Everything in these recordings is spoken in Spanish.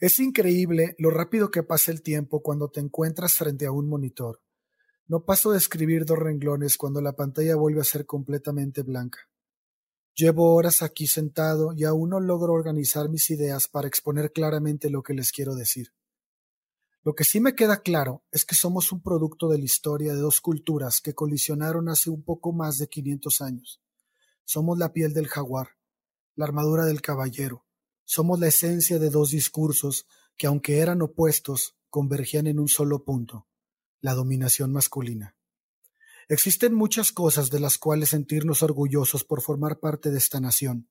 Es increíble lo rápido que pasa el tiempo cuando te encuentras frente a un monitor. No paso de escribir dos renglones cuando la pantalla vuelve a ser completamente blanca. Llevo horas aquí sentado y aún no logro organizar mis ideas para exponer claramente lo que les quiero decir. Lo que sí me queda claro es que somos un producto de la historia de dos culturas que colisionaron hace un poco más de 500 años. Somos la piel del jaguar, la armadura del caballero, somos la esencia de dos discursos que, aunque eran opuestos, convergían en un solo punto, la dominación masculina. Existen muchas cosas de las cuales sentirnos orgullosos por formar parte de esta nación.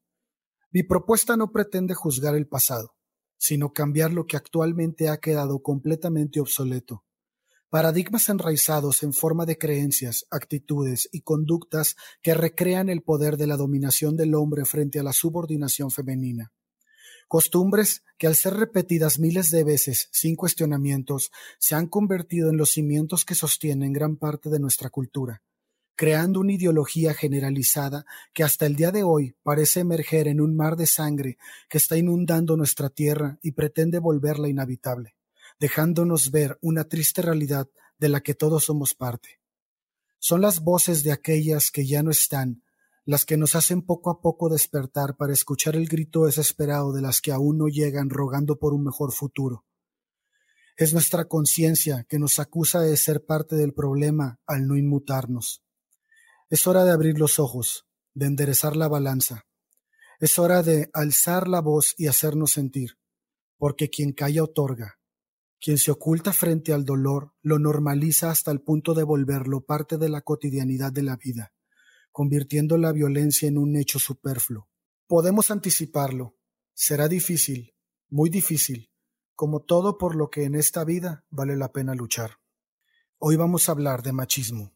Mi propuesta no pretende juzgar el pasado, sino cambiar lo que actualmente ha quedado completamente obsoleto. Paradigmas enraizados en forma de creencias, actitudes y conductas que recrean el poder de la dominación del hombre frente a la subordinación femenina. Costumbres que al ser repetidas miles de veces sin cuestionamientos se han convertido en los cimientos que sostienen gran parte de nuestra cultura, creando una ideología generalizada que hasta el día de hoy parece emerger en un mar de sangre que está inundando nuestra tierra y pretende volverla inhabitable, dejándonos ver una triste realidad de la que todos somos parte. Son las voces de aquellas que ya no están, las que nos hacen poco a poco despertar para escuchar el grito desesperado de las que aún no llegan rogando por un mejor futuro. Es nuestra conciencia que nos acusa de ser parte del problema al no inmutarnos. Es hora de abrir los ojos, de enderezar la balanza. Es hora de alzar la voz y hacernos sentir, porque quien calla otorga. Quien se oculta frente al dolor lo normaliza hasta el punto de volverlo parte de la cotidianidad de la vida convirtiendo la violencia en un hecho superfluo. Podemos anticiparlo. Será difícil, muy difícil, como todo por lo que en esta vida vale la pena luchar. Hoy vamos a hablar de machismo.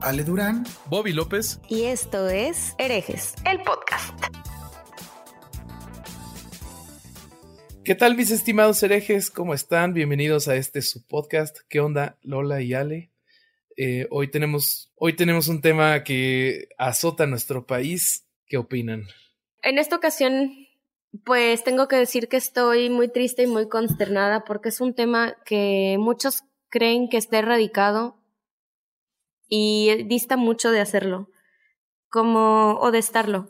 Ale Durán, Bobby López. Y esto es Herejes, el podcast. ¿Qué tal mis estimados herejes? ¿Cómo están? Bienvenidos a este su podcast. ¿Qué onda Lola y Ale? Eh, hoy, tenemos, hoy tenemos un tema que azota nuestro país. ¿Qué opinan? En esta ocasión, pues tengo que decir que estoy muy triste y muy consternada porque es un tema que muchos creen que está erradicado y dista mucho de hacerlo, como o de estarlo.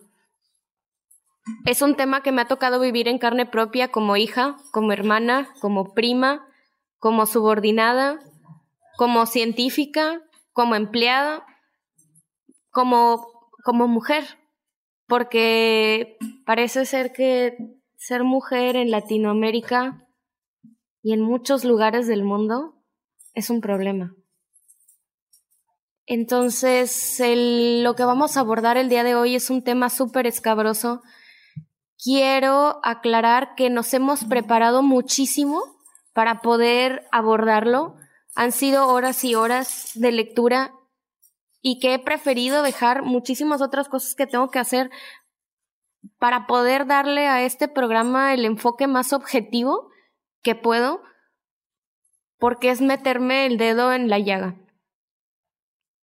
Es un tema que me ha tocado vivir en carne propia como hija, como hermana, como prima, como subordinada, como científica, como empleada, como, como mujer, porque parece ser que ser mujer en Latinoamérica y en muchos lugares del mundo es un problema. Entonces, lo que vamos a abordar el día de hoy es un tema súper escabroso. Quiero aclarar que nos hemos preparado muchísimo para poder abordarlo. Han sido horas y horas de lectura y que he preferido dejar muchísimas otras cosas que tengo que hacer para poder darle a este programa el enfoque más objetivo que puedo, porque es meterme el dedo en la llaga.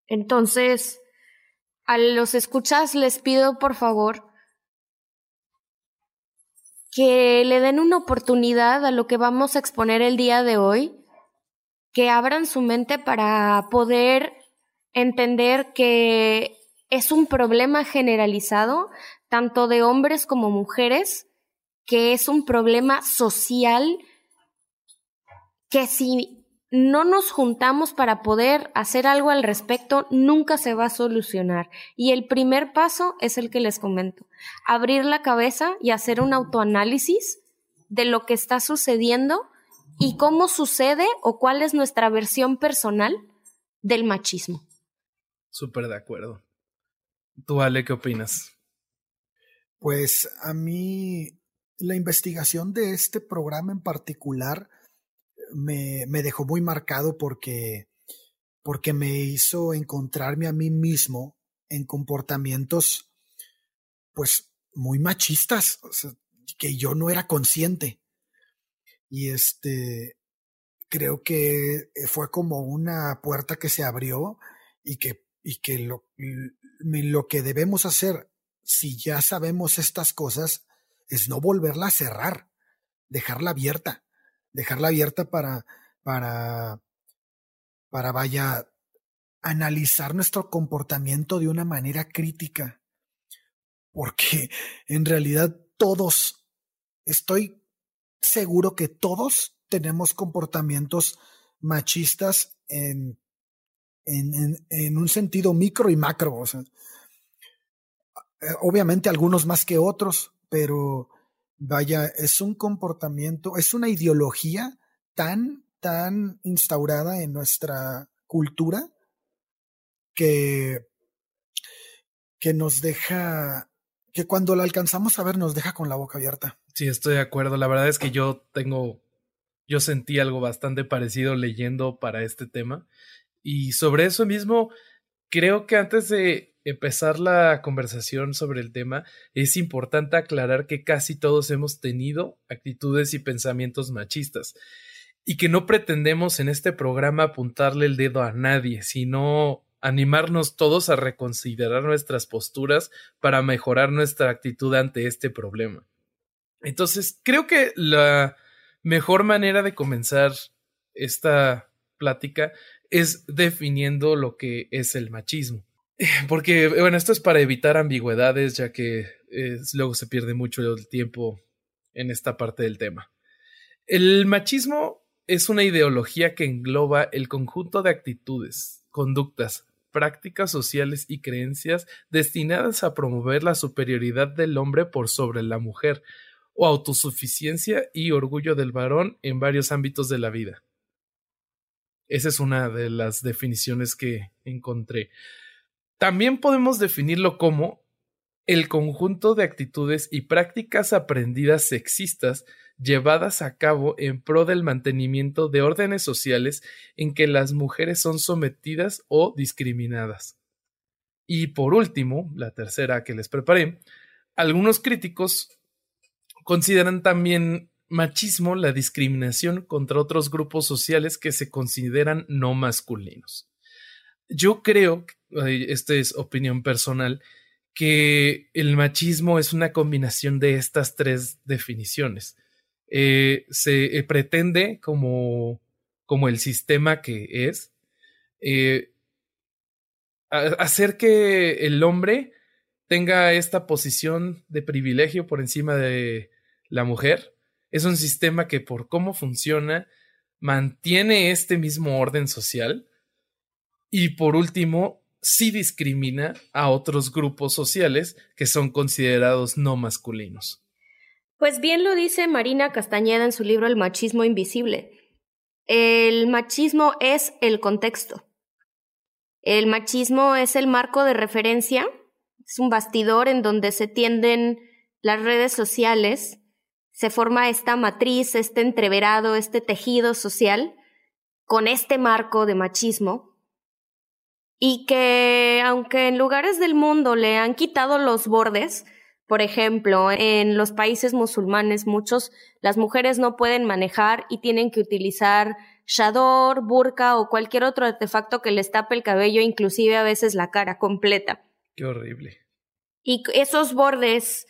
Entonces, a los escuchas les pido por favor que le den una oportunidad a lo que vamos a exponer el día de hoy, que abran su mente para poder entender que es un problema generalizado, tanto de hombres como mujeres, que es un problema social, que si no nos juntamos para poder hacer algo al respecto, nunca se va a solucionar. Y el primer paso es el que les comento. Abrir la cabeza y hacer un autoanálisis de lo que está sucediendo y cómo sucede o cuál es nuestra versión personal del machismo. Súper de acuerdo. ¿Tú, Ale, qué opinas? Pues a mí la investigación de este programa en particular me, me dejó muy marcado porque, porque me hizo encontrarme a mí mismo en comportamientos pues muy machistas, que yo no era consciente. Y este, creo que fue como una puerta que se abrió y que, y que lo, lo que debemos hacer, si ya sabemos estas cosas, es no volverla a cerrar, dejarla abierta, dejarla abierta para, para, para vaya, analizar nuestro comportamiento de una manera crítica. Porque en realidad todos, estoy seguro que todos tenemos comportamientos machistas en, en, en, un sentido micro y macro. obviamente algunos más que otros, pero vaya, es un comportamiento, es una ideología tan, tan instaurada en nuestra cultura que, que nos deja, que cuando la alcanzamos a ver nos deja con la boca abierta. Sí, estoy de acuerdo. La verdad es que yo tengo, yo sentí algo bastante parecido leyendo para este tema. Y sobre eso mismo, creo que antes de empezar la conversación sobre el tema, es importante aclarar que casi todos hemos tenido actitudes y pensamientos machistas y que no pretendemos en este programa apuntarle el dedo a nadie, sino animarnos todos a reconsiderar nuestras posturas para mejorar nuestra actitud ante este problema. Entonces, creo que la mejor manera de comenzar esta plática es definiendo lo que es el machismo. Porque, bueno, esto es para evitar ambigüedades, ya que eh, luego se pierde mucho el tiempo en esta parte del tema. El machismo es una ideología que engloba el conjunto de actitudes, conductas, prácticas sociales y creencias destinadas a promover la superioridad del hombre por sobre la mujer, o autosuficiencia y orgullo del varón en varios ámbitos de la vida. Esa es una de las definiciones que encontré. También podemos definirlo como el conjunto de actitudes y prácticas aprendidas sexistas llevadas a cabo en pro del mantenimiento de órdenes sociales en que las mujeres son sometidas o discriminadas. Y por último, la tercera que les preparé, algunos críticos consideran también machismo la discriminación contra otros grupos sociales que se consideran no masculinos. Yo creo, esta es opinión personal, que el machismo es una combinación de estas tres definiciones. Eh, se eh, pretende como, como el sistema que es, eh, hacer que el hombre tenga esta posición de privilegio por encima de la mujer. Es un sistema que por cómo funciona mantiene este mismo orden social y por último, sí discrimina a otros grupos sociales que son considerados no masculinos. Pues bien lo dice Marina Castañeda en su libro El machismo invisible. El machismo es el contexto. El machismo es el marco de referencia, es un bastidor en donde se tienden las redes sociales, se forma esta matriz, este entreverado, este tejido social con este marco de machismo y que aunque en lugares del mundo le han quitado los bordes, por ejemplo, en los países musulmanes muchos las mujeres no pueden manejar y tienen que utilizar shador, burka o cualquier otro artefacto que les tape el cabello, inclusive a veces la cara completa. Qué horrible. Y esos bordes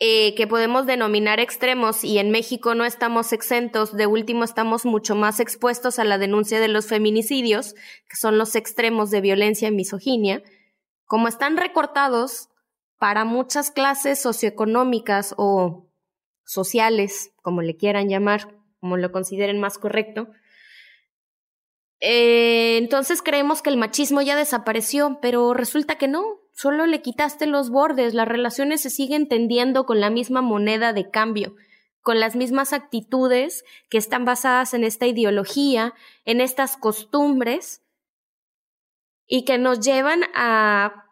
eh, que podemos denominar extremos y en México no estamos exentos, de último estamos mucho más expuestos a la denuncia de los feminicidios, que son los extremos de violencia y misoginia, como están recortados para muchas clases socioeconómicas o sociales, como le quieran llamar, como lo consideren más correcto, eh, entonces creemos que el machismo ya desapareció, pero resulta que no, solo le quitaste los bordes, las relaciones se siguen tendiendo con la misma moneda de cambio, con las mismas actitudes que están basadas en esta ideología, en estas costumbres, y que nos llevan a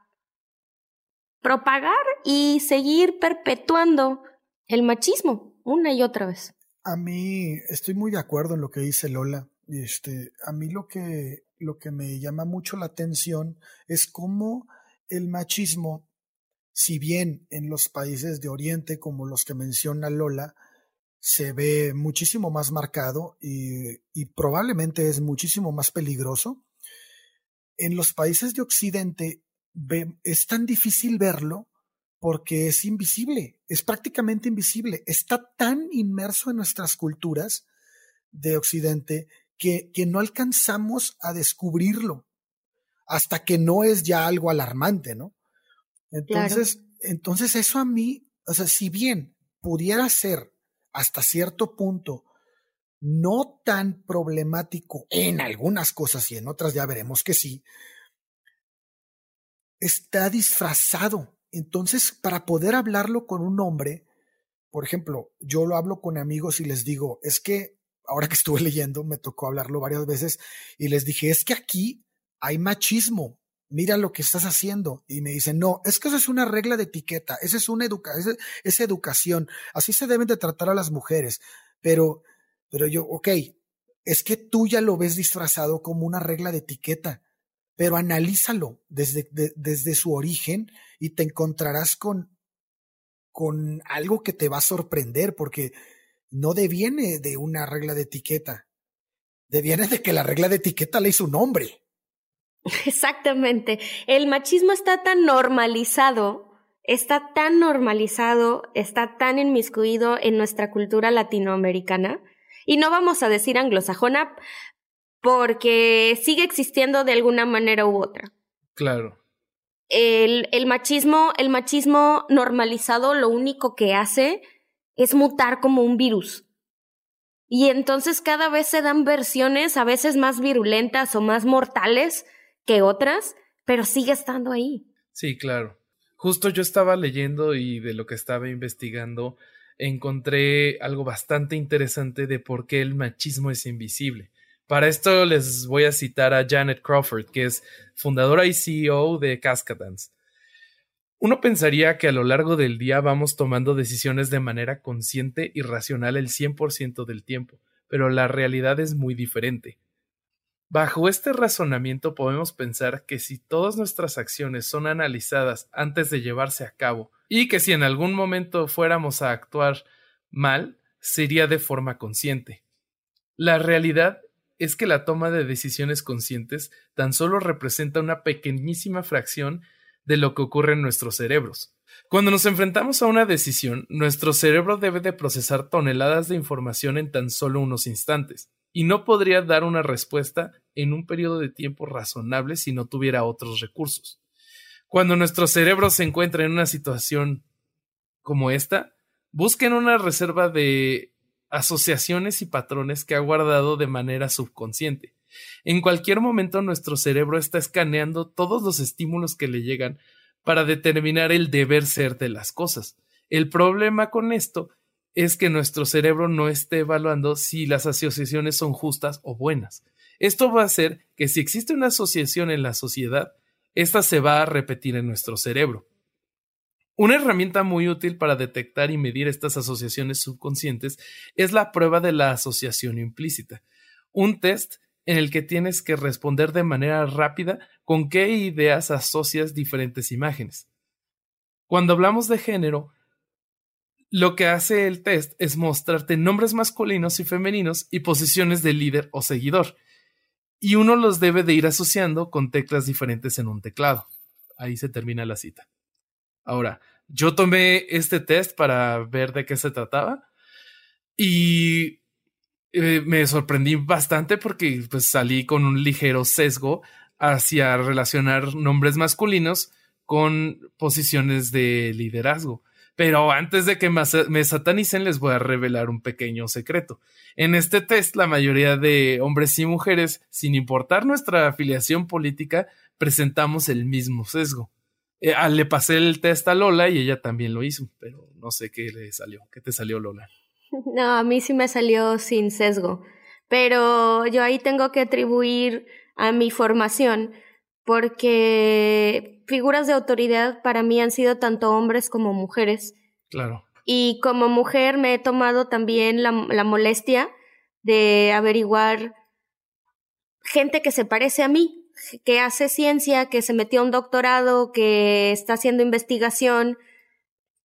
propagar y seguir perpetuando el machismo, una y otra vez. A mí estoy muy de acuerdo en lo que dice Lola. Este, a mí lo que, lo que me llama mucho la atención es cómo el machismo, si bien en los países de Oriente, como los que menciona Lola, se ve muchísimo más marcado y, probablemente es muchísimo más peligroso, en los países de Occidente es tan difícil verlo porque es invisible, es prácticamente invisible, está tan inmerso en nuestras culturas de Occidente que no alcanzamos a descubrirlo hasta que no es ya algo alarmante, ¿no? Entonces, entonces eso a mí, o sea, si bien pudiera ser hasta cierto punto no tan problemático en algunas cosas y en otras ya veremos que sí, está disfrazado. Entonces, para poder hablarlo con un hombre, por ejemplo, yo lo hablo con amigos y les digo, es que ahora que estuve leyendo, me tocó hablarlo varias veces y les dije, es que aquí hay machismo, mira lo que estás haciendo. Y me dicen, no, es que eso es una regla de etiqueta, esa es una educa es educación, así se deben de tratar a las mujeres. Pero, pero yo, ok, es que tú ya lo ves disfrazado como una regla de etiqueta pero analízalo desde, desde su origen y te encontrarás con, con algo que te va a sorprender, porque no deviene de una regla de etiqueta, deviene de que la regla de etiqueta le hizo un hombre. Exactamente. El machismo está tan normalizado, está tan normalizado, está tan inmiscuido en nuestra cultura latinoamericana, y no vamos a decir anglosajona, porque sigue existiendo de alguna manera u otra. Claro. El, el, machismo, el machismo normalizado lo único que hace es mutar como un virus. Y entonces cada vez se dan versiones a veces más virulentas o más mortales que otras, pero sigue estando ahí. Sí, claro. Justo yo estaba leyendo y de lo que estaba investigando encontré algo bastante interesante de por qué el machismo es invisible. Para esto les voy a citar a Janet Crawford, que es fundadora y CEO de Cascadance. Uno pensaría que a lo largo del día vamos tomando decisiones de manera consciente y racional el 100% del tiempo, pero la realidad es muy diferente. Bajo este razonamiento podemos pensar que si todas nuestras acciones son analizadas antes de llevarse a cabo y que si en algún momento fuéramos a actuar mal, sería de forma consciente. La realidad es que la toma de decisiones conscientes tan solo representa una pequeñísima fracción de lo que ocurre en nuestros cerebros. Cuando nos enfrentamos a una decisión, nuestro cerebro debe de procesar toneladas de información en tan solo unos instantes, y no podría dar una respuesta en un periodo de tiempo razonable si no tuviera otros recursos. Cuando nuestro cerebro se encuentra en una situación como esta, busquen una reserva de asociaciones y patrones que ha guardado de manera subconsciente. En cualquier momento nuestro cerebro está escaneando todos los estímulos que le llegan para determinar el deber ser de las cosas. El problema con esto es que nuestro cerebro no esté evaluando si las asociaciones son justas o buenas. Esto va a hacer que si existe una asociación en la sociedad, esta se va a repetir en nuestro cerebro. Una herramienta muy útil para detectar y medir estas asociaciones subconscientes es la prueba de la asociación implícita, un test en el que tienes que responder de manera rápida con qué ideas asocias diferentes imágenes. Cuando hablamos de género, lo que hace el test es mostrarte nombres masculinos y femeninos y posiciones de líder o seguidor, y uno los debe de ir asociando con teclas diferentes en un teclado. Ahí se termina la cita. Ahora, yo tomé este test para ver de qué se trataba y eh, me sorprendí bastante porque pues, salí con un ligero sesgo hacia relacionar nombres masculinos con posiciones de liderazgo. Pero antes de que me satanicen, les voy a revelar un pequeño secreto. En este test, la mayoría de hombres y mujeres, sin importar nuestra afiliación política, presentamos el mismo sesgo. Eh, ah, le pasé el test a Lola y ella también lo hizo, pero no sé qué le salió. ¿Qué te salió, Lola? No, a mí sí me salió sin sesgo, pero yo ahí tengo que atribuir a mi formación porque figuras de autoridad para mí han sido tanto hombres como mujeres. Claro. Y como mujer me he tomado también la, la molestia de averiguar gente que se parece a mí, que hace ciencia, que se metió a un doctorado, que está haciendo investigación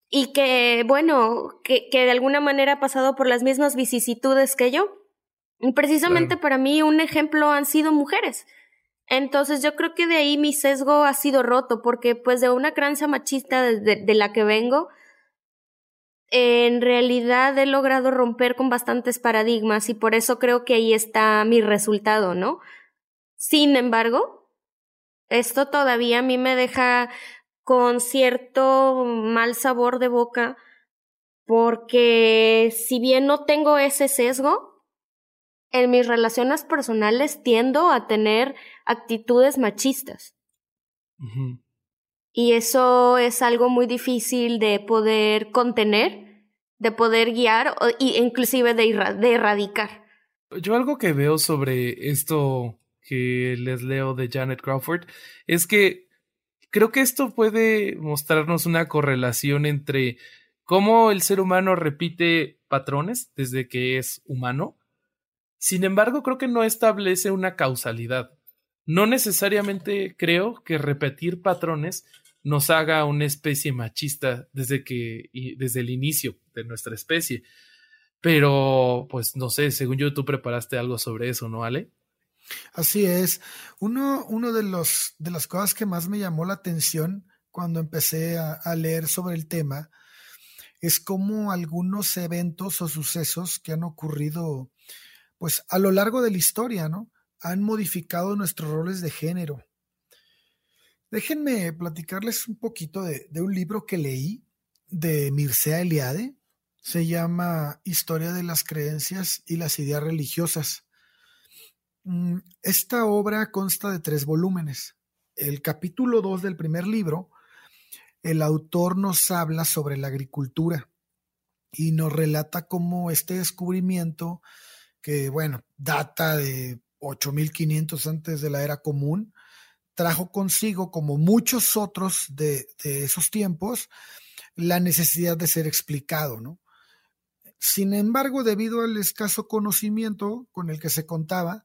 y que, bueno, que, que de alguna manera ha pasado por las mismas vicisitudes que yo. Y precisamente para mí un ejemplo han sido mujeres. Entonces yo creo que de ahí mi sesgo ha sido roto, porque pues de una crianza machista de, de, la que vengo, en realidad he logrado romper con bastantes paradigmas y por eso creo que ahí está mi resultado, ¿no? Sin embargo, esto todavía a mí me deja con cierto mal sabor de boca porque si bien no tengo ese sesgo, en mis relaciones personales tiendo a tener actitudes machistas. Y eso es algo muy difícil de poder contener, de poder guiar e inclusive de, de erradicar. Yo algo que veo sobre esto que les leo de Janet Crawford es que creo que esto puede mostrarnos una correlación entre cómo el ser humano repite patrones desde que es humano sin embargo, creo que no establece una causalidad. No necesariamente creo que repetir patrones nos haga una especie machista desde que desde el inicio de nuestra especie. Pero, pues no sé, según yo tú preparaste algo sobre eso, ¿no, Ale? Así es. Uno, uno de los de las cosas que más me llamó la atención cuando empecé a, a leer sobre el tema es cómo algunos eventos o sucesos que han ocurrido pues a lo largo de la historia, ¿no? Han modificado nuestros roles de género. Déjenme platicarles un poquito de, un libro que leí de Mircea Eliade. Se llama Historia de las creencias y las ideas religiosas. Mm, esta obra consta de tres volúmenes. El capítulo 2 del primer libro, el autor nos habla sobre la agricultura y nos relata cómo este descubrimiento que bueno, data de 8500 antes de la era común, trajo consigo, como muchos otros de, esos tiempos, la necesidad de ser explicado, ¿no? Sin embargo, debido al escaso conocimiento con el que se contaba,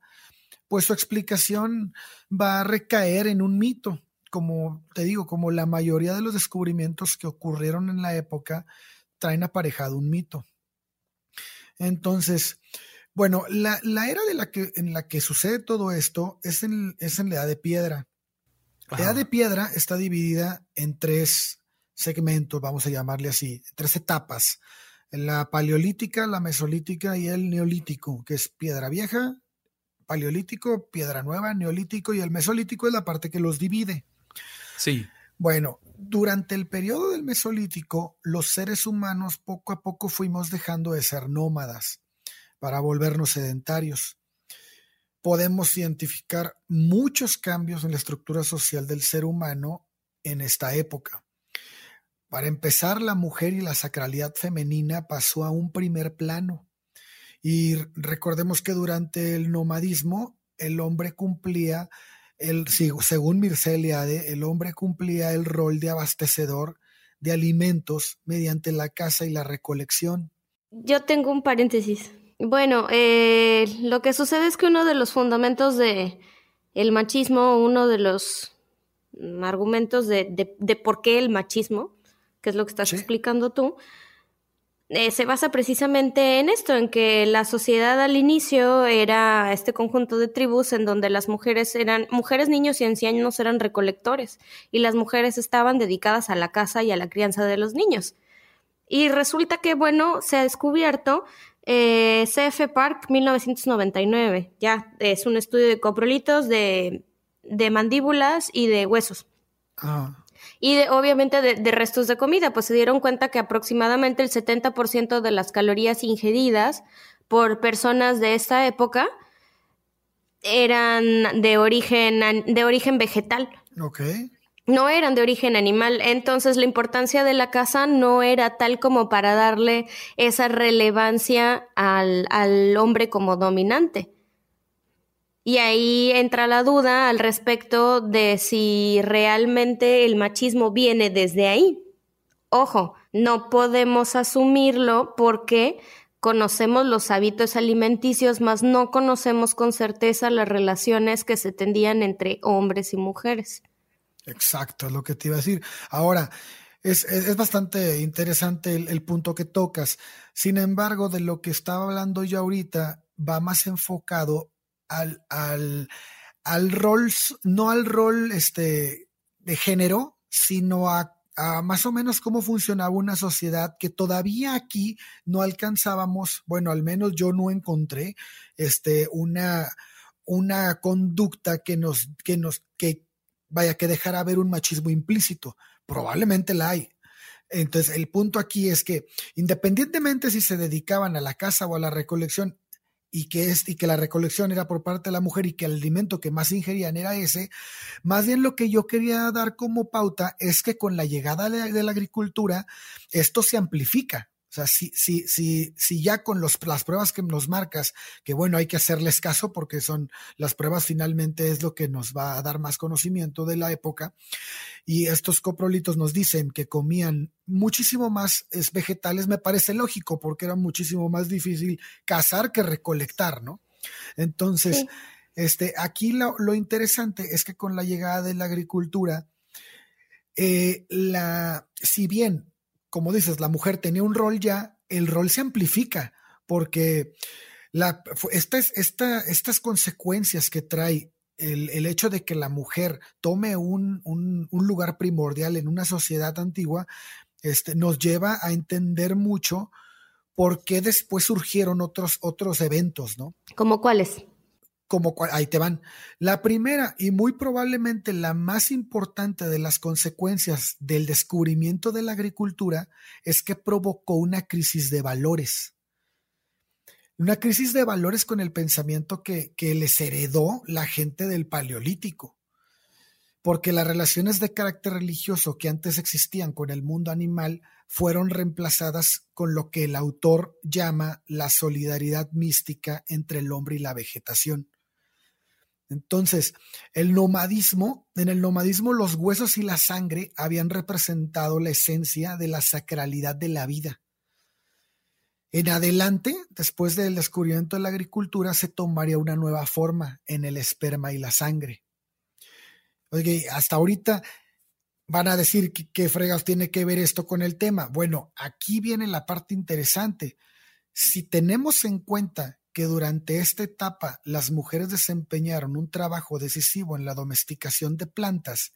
pues su explicación va a recaer en un mito, como te digo, como la mayoría de los descubrimientos que ocurrieron en la época traen aparejado un mito. Entonces, bueno, la, era de la que, en la que sucede todo esto es en, es en la edad de piedra. La edad de piedra está dividida en tres segmentos, vamos a llamarle así, tres etapas. La paleolítica, la mesolítica y el neolítico, que es piedra vieja, paleolítico, piedra nueva, neolítico y el mesolítico es la parte que los divide. Sí. Bueno, durante el periodo del mesolítico, los seres humanos poco a poco fuimos dejando de ser nómadas para volvernos sedentarios. Podemos identificar muchos cambios en la estructura social del ser humano en esta época. Para empezar, la mujer y la sacralidad femenina pasó a un primer plano. Y recordemos que durante el nomadismo, el hombre cumplía, el, según Mircea Eliade, el hombre cumplía el rol de abastecedor de alimentos mediante la caza y la recolección. Yo tengo un paréntesis. Bueno, eh, lo que sucede es que uno de los fundamentos de el machismo, uno de los argumentos de, de, por qué el machismo, que es lo que estás explicando tú, eh, se basa precisamente en esto, en que la sociedad al inicio era este conjunto de tribus en donde las mujeres eran, mujeres, niños y ancianos eran recolectores y las mujeres estaban dedicadas a la casa y a la crianza de los niños. Y resulta que, bueno, se ha descubierto eh, CF Park 1999, ya es un estudio de coprolitos de, de mandíbulas y de huesos. Ah. Y de, obviamente de, restos de comida, pues se dieron cuenta que aproximadamente el 70% de las calorías ingeridas por personas de esta época eran de origen, de origen vegetal. Okay no eran de origen animal. Entonces la importancia de la caza no era tal como para darle esa relevancia al, al hombre como dominante. Y ahí entra la duda al respecto de si realmente el machismo viene desde ahí. Ojo, no podemos asumirlo porque conocemos los hábitos alimenticios, mas no conocemos con certeza las relaciones que se tendían entre hombres y mujeres. Exacto, es lo que te iba a decir. Ahora, es, es, bastante interesante el, punto que tocas. Sin embargo, de lo que estaba hablando yo ahorita va más enfocado al, al, al rol, no al rol este, de género, sino a, a, más o menos cómo funcionaba una sociedad que todavía aquí no alcanzábamos, bueno, al menos yo no encontré este, una, una conducta que nos, que nos, que vaya, que dejara ver un machismo implícito probablemente la hay. Entonces, el punto aquí es que independientemente si se dedicaban a la caza o a la recolección y que, es, y que la recolección era por parte de la mujer y que el alimento que más ingerían era ese, más bien lo que yo quería dar como pauta es que con la llegada de la agricultura esto se amplifica. O sea, si, si, si, si ya con los, las pruebas que nos marcas, que bueno, hay que hacerles caso porque son las pruebas finalmente es lo que nos va a dar más conocimiento de la época. Y estos coprolitos nos dicen que comían muchísimo más vegetales, me parece lógico porque era muchísimo más difícil cazar que recolectar, ¿no? Entonces, este, aquí lo, lo, interesante es que con la llegada de la agricultura, eh, la, si bien como dices, la mujer tenía un rol ya, el rol se amplifica porque la, estas consecuencias que trae el, hecho de que la mujer tome un, lugar primordial en una sociedad antigua, este, nos lleva a entender mucho por qué después surgieron otros, otros eventos, ¿no? ¿Como cuáles? Como ahí te van. La primera y muy probablemente la más importante de las consecuencias del descubrimiento de la agricultura es que provocó una crisis de valores. Una crisis de valores con el pensamiento que, que les heredó la gente del Paleolítico. Porque las relaciones de carácter religioso que antes existían con el mundo animal fueron reemplazadas con lo que el autor llama la solidaridad mística entre el hombre y la vegetación. Entonces, el nomadismo, en el nomadismo los huesos y la sangre habían representado la esencia de la sacralidad de la vida. En adelante, después del descubrimiento de la agricultura, se tomaría una nueva forma en el esperma y la sangre. Oye, hasta ahorita van a decir qué fregas tiene que ver esto con el tema. Bueno, aquí viene la parte interesante. Si tenemos en cuenta que durante esta etapa las mujeres desempeñaron un trabajo decisivo en la domesticación de plantas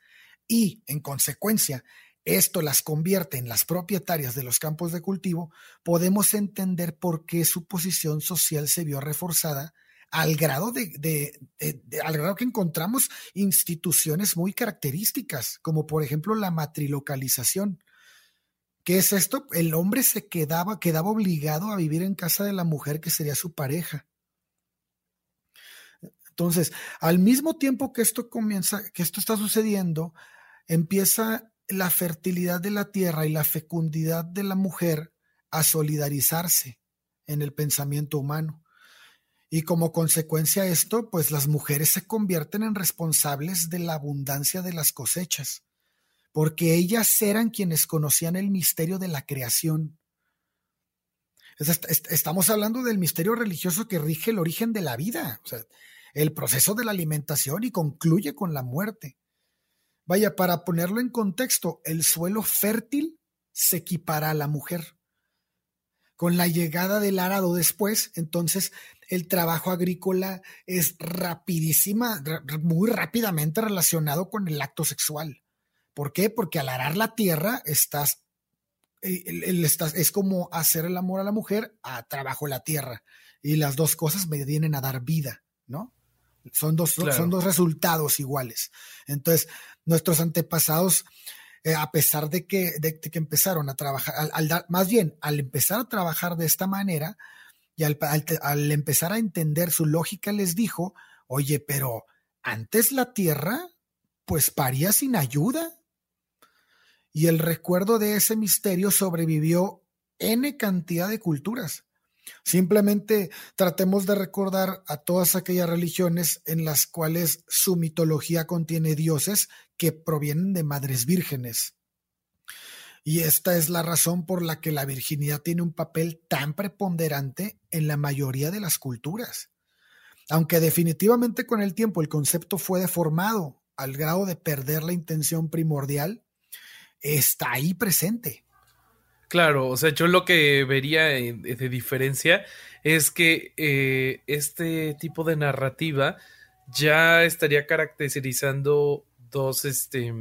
y, en consecuencia, esto las convierte en las propietarias de los campos de cultivo, podemos entender por qué su posición social se vio reforzada al grado de, al grado que encontramos instituciones muy características, como por ejemplo la matrilocalización, ¿Qué es esto? El hombre se quedaba, quedaba obligado a vivir en casa de la mujer que sería su pareja. Entonces, al mismo tiempo que esto comienza, que esto está sucediendo, empieza la fertilidad de la tierra y la fecundidad de la mujer a solidarizarse en el pensamiento humano. Y como consecuencia de esto, pues las mujeres se convierten en responsables de la abundancia de las cosechas porque ellas eran quienes conocían el misterio de la creación. Estamos hablando del misterio religioso que rige el origen de la vida, el proceso de la alimentación y concluye con la muerte. Vaya, para ponerlo en contexto, el suelo fértil se equipara a la mujer. Con la llegada del arado después, entonces el trabajo agrícola es rapidísima, muy rápidamente relacionado con el acto sexual. ¿Por qué? Porque al arar la tierra estás, eh, estás, es como hacer el amor a la mujer a trabajo la tierra. Y las dos cosas me vienen a dar vida, ¿no? Son dos, son dos resultados iguales. Entonces, nuestros antepasados, eh, a pesar de que, de, que empezaron a trabajar, al, más bien, al empezar a trabajar de esta manera y al, al empezar a entender su lógica, les dijo, oye, pero antes la tierra, pues paría sin ayuda y el recuerdo de ese misterio sobrevivió N cantidad de culturas. Simplemente tratemos de recordar a todas aquellas religiones en las cuales su mitología contiene dioses que provienen de madres vírgenes. Y esta es la razón por la que la virginidad tiene un papel tan preponderante en la mayoría de las culturas. Aunque definitivamente con el tiempo el concepto fue deformado al grado de perder la intención primordial, está ahí presente. Claro, o sea, yo lo que vería de diferencia es que eh, este tipo de narrativa ya estaría caracterizando dos, este,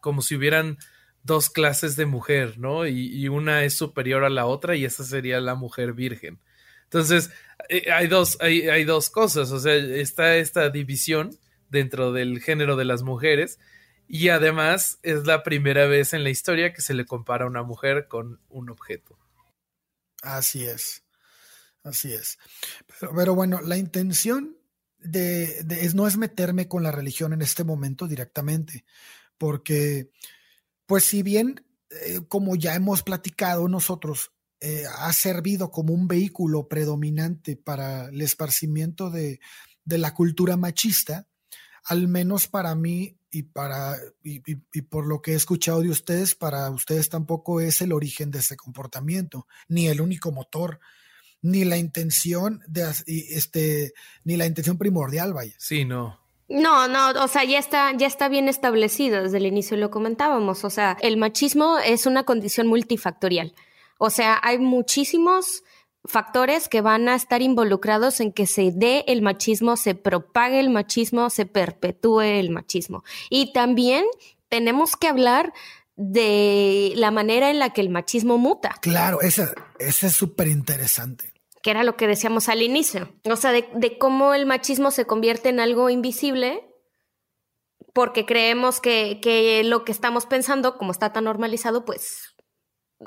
como si hubieran dos clases de mujer, ¿no? Y, una es superior a la otra y esa sería la mujer virgen. Entonces, eh, hay, dos, hay, hay dos cosas, o sea, está esta división dentro del género de las mujeres y además es la primera vez en la historia que se le compara a una mujer con un objeto. Así es, así es. Pero, bueno, la intención de, es, no es meterme con la religión en este momento directamente, porque pues si bien, eh, como ya hemos platicado nosotros, eh, ha servido como un vehículo predominante para el esparcimiento de, la cultura machista, al menos para mí y para y, por lo que he escuchado de ustedes, para ustedes tampoco es el origen de ese comportamiento, ni el único motor, ni la intención de este, ni la intención primordial, vaya. Sí, no. No, no, o sea, ya está, ya está bien establecido, desde el inicio lo comentábamos, o sea, el machismo es una condición multifactorial, o sea, hay muchísimos factores que van a estar involucrados en que se dé el machismo, se propague el machismo, se perpetúe el machismo. Y también tenemos que hablar de la manera en la que el machismo muta. Claro, ese, ese es súper interesante que era lo que decíamos al inicio, o sea, de, cómo el machismo se convierte en algo invisible porque creemos que, lo que estamos pensando, como está tan normalizado, pues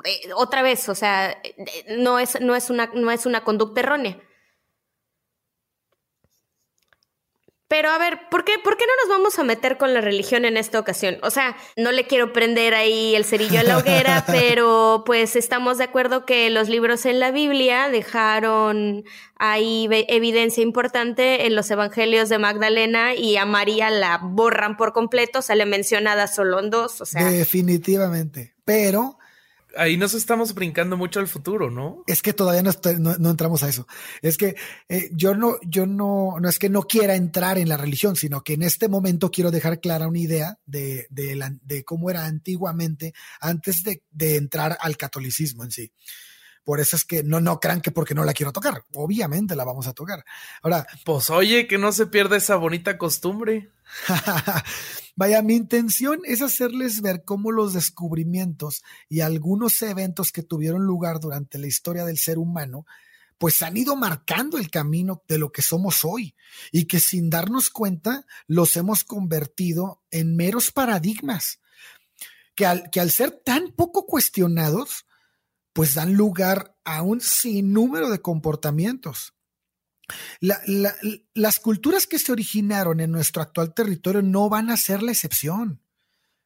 eh, otra vez, o sea, eh, no es, no es, una, no es una conducta errónea. Pero a ver, ¿por qué, ¿por qué no nos vamos a meter con la religión en esta ocasión? O sea, no le quiero prender ahí el cerillo a la hoguera, pero pues estamos de acuerdo que los libros en la Biblia dejaron ahí evidencia importante en los evangelios de Magdalena y a María la borran por completo, sale mencionada solo en dos, o sea. Definitivamente. Pero ahí nos estamos brincando mucho al futuro, ¿no? Es que todavía no, entramos a eso. Es que eh, yo no, yo no, no es que no quiera entrar en la religión, sino que en este momento quiero dejar clara una idea de, de, cómo era antiguamente antes de, de entrar al catolicismo en sí. Por eso es que no, no crean que porque no la quiero tocar. Obviamente la vamos a tocar. Ahora. Pues oye, que no se pierda esa bonita costumbre. Vaya, mi intención es hacerles ver cómo los descubrimientos y algunos eventos que tuvieron lugar durante la historia del ser humano pues han ido marcando el camino de lo que somos hoy y que sin darnos cuenta los hemos convertido en meros paradigmas que al, que al ser tan poco cuestionados, pues dan lugar a un sinnúmero de comportamientos. las culturas que se originaron en nuestro actual territorio no van a ser la excepción.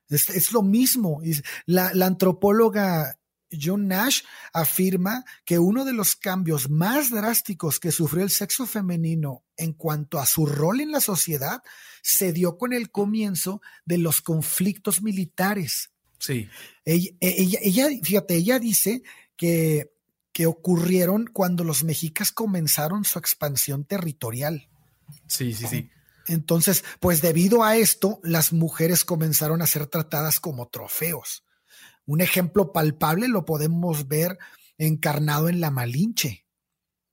Es, lo mismo. La, la antropóloga John Nash afirma que uno de los cambios más drásticos que sufrió el sexo femenino en cuanto a su rol en la sociedad se dio con el comienzo de los conflictos militares. Sí. Ella, fíjate, ella dice que, que ocurrieron cuando los mexicas comenzaron su expansión territorial. Sí, sí, sí. Entonces, pues debido a esto, las mujeres comenzaron a ser tratadas como trofeos. Un ejemplo palpable lo podemos ver encarnado en la Malinche.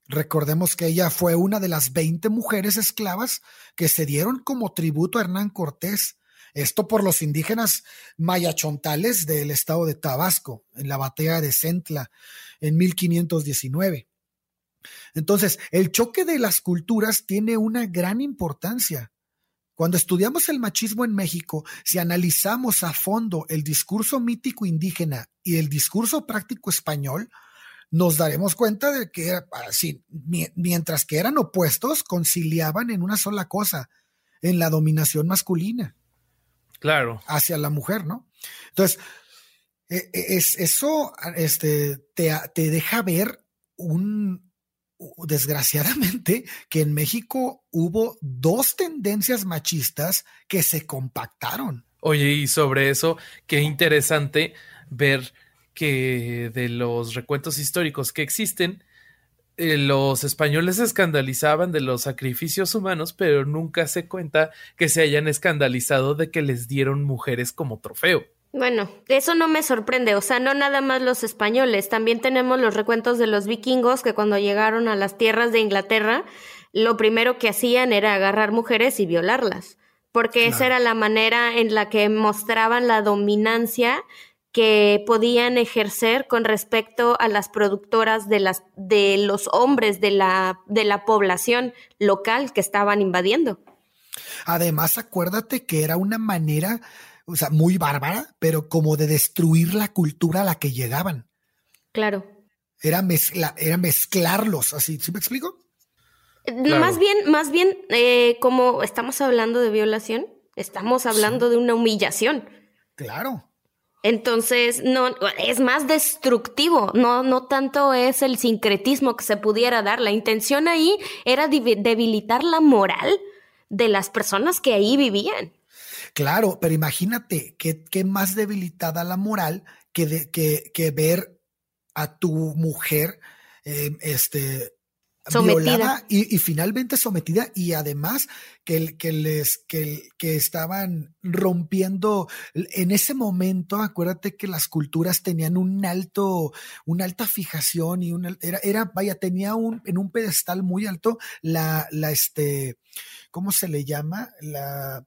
Recordemos que ella fue una de las 20 mujeres esclavas que se dieron como tributo a Hernán Cortés esto por los indígenas mayachontales del estado de Tabasco, en la batalla de Centla, en 1519. Entonces, el choque de las culturas tiene una gran importancia. Cuando estudiamos el machismo en México, si analizamos a fondo el discurso mítico indígena y el discurso práctico español, nos daremos cuenta de que mientras que eran opuestos, conciliaban en una sola cosa, en la dominación masculina. Claro. Hacia la mujer, ¿no? Entonces, e, e, es, eso este, te, te deja ver un, desgraciadamente, que en México hubo dos tendencias machistas que se compactaron. Oye, y sobre eso, qué interesante ver que de los recuentos históricos que existen, eh, los españoles se escandalizaban de los sacrificios humanos, pero nunca se cuenta que se hayan escandalizado de que les dieron mujeres como trofeo. Bueno, eso no me sorprende, o sea, no nada más los españoles, también tenemos los recuentos de los vikingos que cuando llegaron a las tierras de Inglaterra, lo primero que hacían era agarrar mujeres y violarlas, porque esa era la manera en la que mostraban la dominancia que podían ejercer con respecto a las productoras de las de los hombres de la de la población local que estaban invadiendo. Además, acuérdate que era una manera o sea, muy bárbara, pero como de destruir la cultura a la que llegaban. Claro. Era, mezcla, era mezclarlos, así, ¿sí me explico? Más bien, más bien, eh, como estamos hablando de violación, estamos hablando de una humillación. Claro. Entonces, no, es más destructivo, no, no tanto es el sincretismo que se pudiera dar. La intención ahí era debilitar la moral de las personas que ahí vivían. Claro, pero imagínate qué, más debilitada la moral que, que, que ver a tu mujer eh, este, violada y, finalmente sometida y además que, que les que, que, estaban rompiendo en ese momento acuérdate que las culturas tenían un alto una alta fijación y una era, era vaya tenía un en un pedestal muy alto la la este cómo se le llama la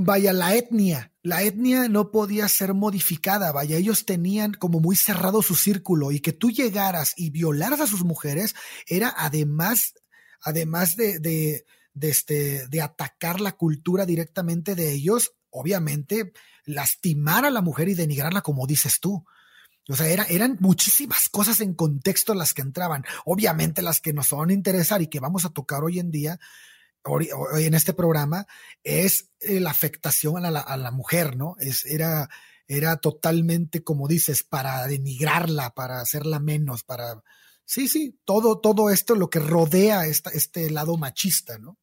vaya, la etnia, la etnia no podía ser modificada, vaya, ellos tenían como muy cerrado su círculo y que tú llegaras y violaras a sus mujeres era además, además de, de, de, este, de atacar la cultura directamente de ellos, obviamente lastimar a la mujer y denigrarla como dices tú. O sea, era, eran muchísimas cosas en contexto las que entraban. Obviamente las que nos van a interesar y que vamos a tocar hoy en día hoy, en este programa es eh, la afectación a la, a la, mujer, ¿no? Es, era, era totalmente, como dices, para denigrarla, para hacerla menos, para... Sí, sí, todo, todo esto lo que rodea esta, este lado machista, ¿no?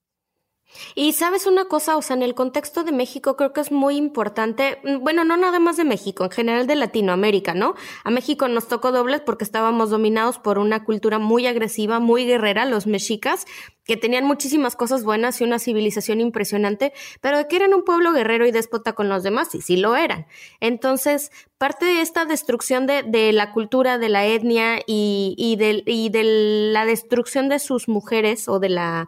Y sabes una cosa, o sea, en el contexto de México creo que es muy importante, mm, bueno, no nada más de México, en general de Latinoamérica, ¿no? A México nos tocó dobles porque estábamos dominados por una cultura muy agresiva, muy guerrera, los mexicas, que tenían muchísimas cosas buenas y una civilización impresionante, pero que eran un pueblo guerrero y déspota con los demás, y sí lo eran. Entonces, parte de esta destrucción de, de la cultura, de la etnia y, y, de, y de la destrucción de sus mujeres o de la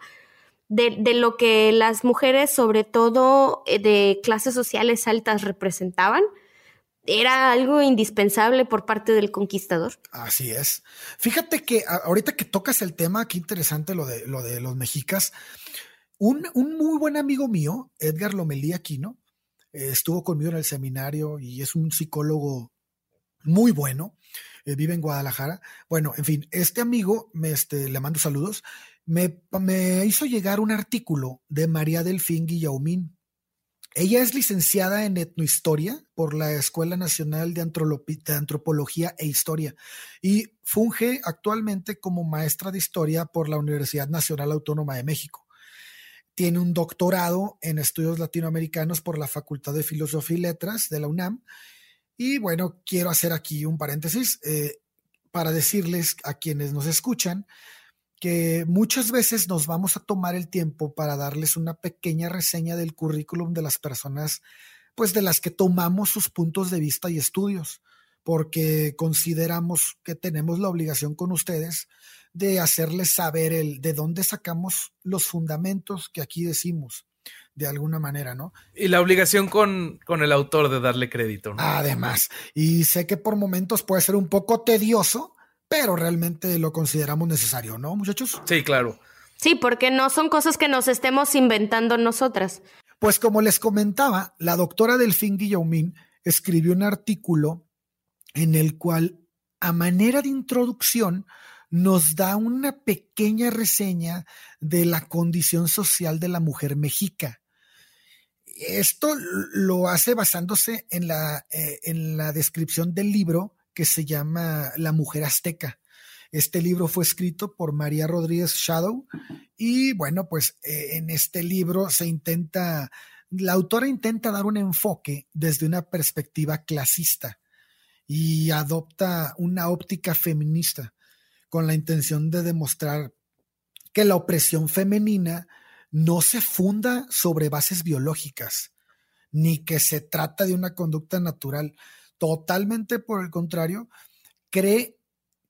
de, lo que las mujeres, sobre todo eh, de clases sociales altas, representaban, era algo indispensable por parte del conquistador. Así es. Fíjate que ahorita que tocas el tema, qué interesante lo de, lo de los mexicas. Un, muy buen amigo mío, Edgar Lomelí Aquino, eh, estuvo conmigo en el seminario y es un psicólogo muy bueno. Eh, vive en Guadalajara. Bueno, en fin, este amigo, me, este, le mando saludos, me, hizo llegar un artículo de María Delfín Guillaumín. Ella es licenciada en etnohistoria por la Escuela Nacional de, de, Antropología e Historia y funge actualmente como maestra de historia por la Universidad Nacional Autónoma de México. Tiene un doctorado en estudios latinoamericanos por la Facultad de Filosofía y Letras de la UNAM. Y bueno, quiero hacer aquí un paréntesis eh, para decirles a quienes nos escuchan que muchas veces nos vamos a tomar el tiempo para darles una pequeña reseña del currículum de las personas, pues de las que tomamos sus puntos de vista y estudios, porque consideramos que tenemos la obligación con ustedes de hacerles saber el de dónde sacamos los fundamentos que aquí decimos de alguna manera, ¿no? Y la obligación con, con el autor de darle crédito, ¿no? Además, y sé que por momentos puede ser un poco tedioso, pero realmente lo consideramos necesario, ¿no, muchachos? Sí, claro. Sí, porque no son cosas que nos estemos inventando nosotras. Pues como les comentaba, la doctora Delfín Guillaumín escribió un artículo en el cual, a manera de introducción, nos da una pequeña reseña de la condición social de la mujer mexica. Esto lo hace basándose en la, eh, en la descripción del libro que se llama La Mujer Azteca. Este libro fue escrito por María Rodríguez Shadow y bueno, pues eh, en este libro se intenta la autora intenta dar un enfoque desde una perspectiva clasista y adopta una óptica feminista con la intención de demostrar que la opresión femenina no se funda sobre bases biológicas, ni que se trata de una conducta natural. Totalmente por el contrario, cree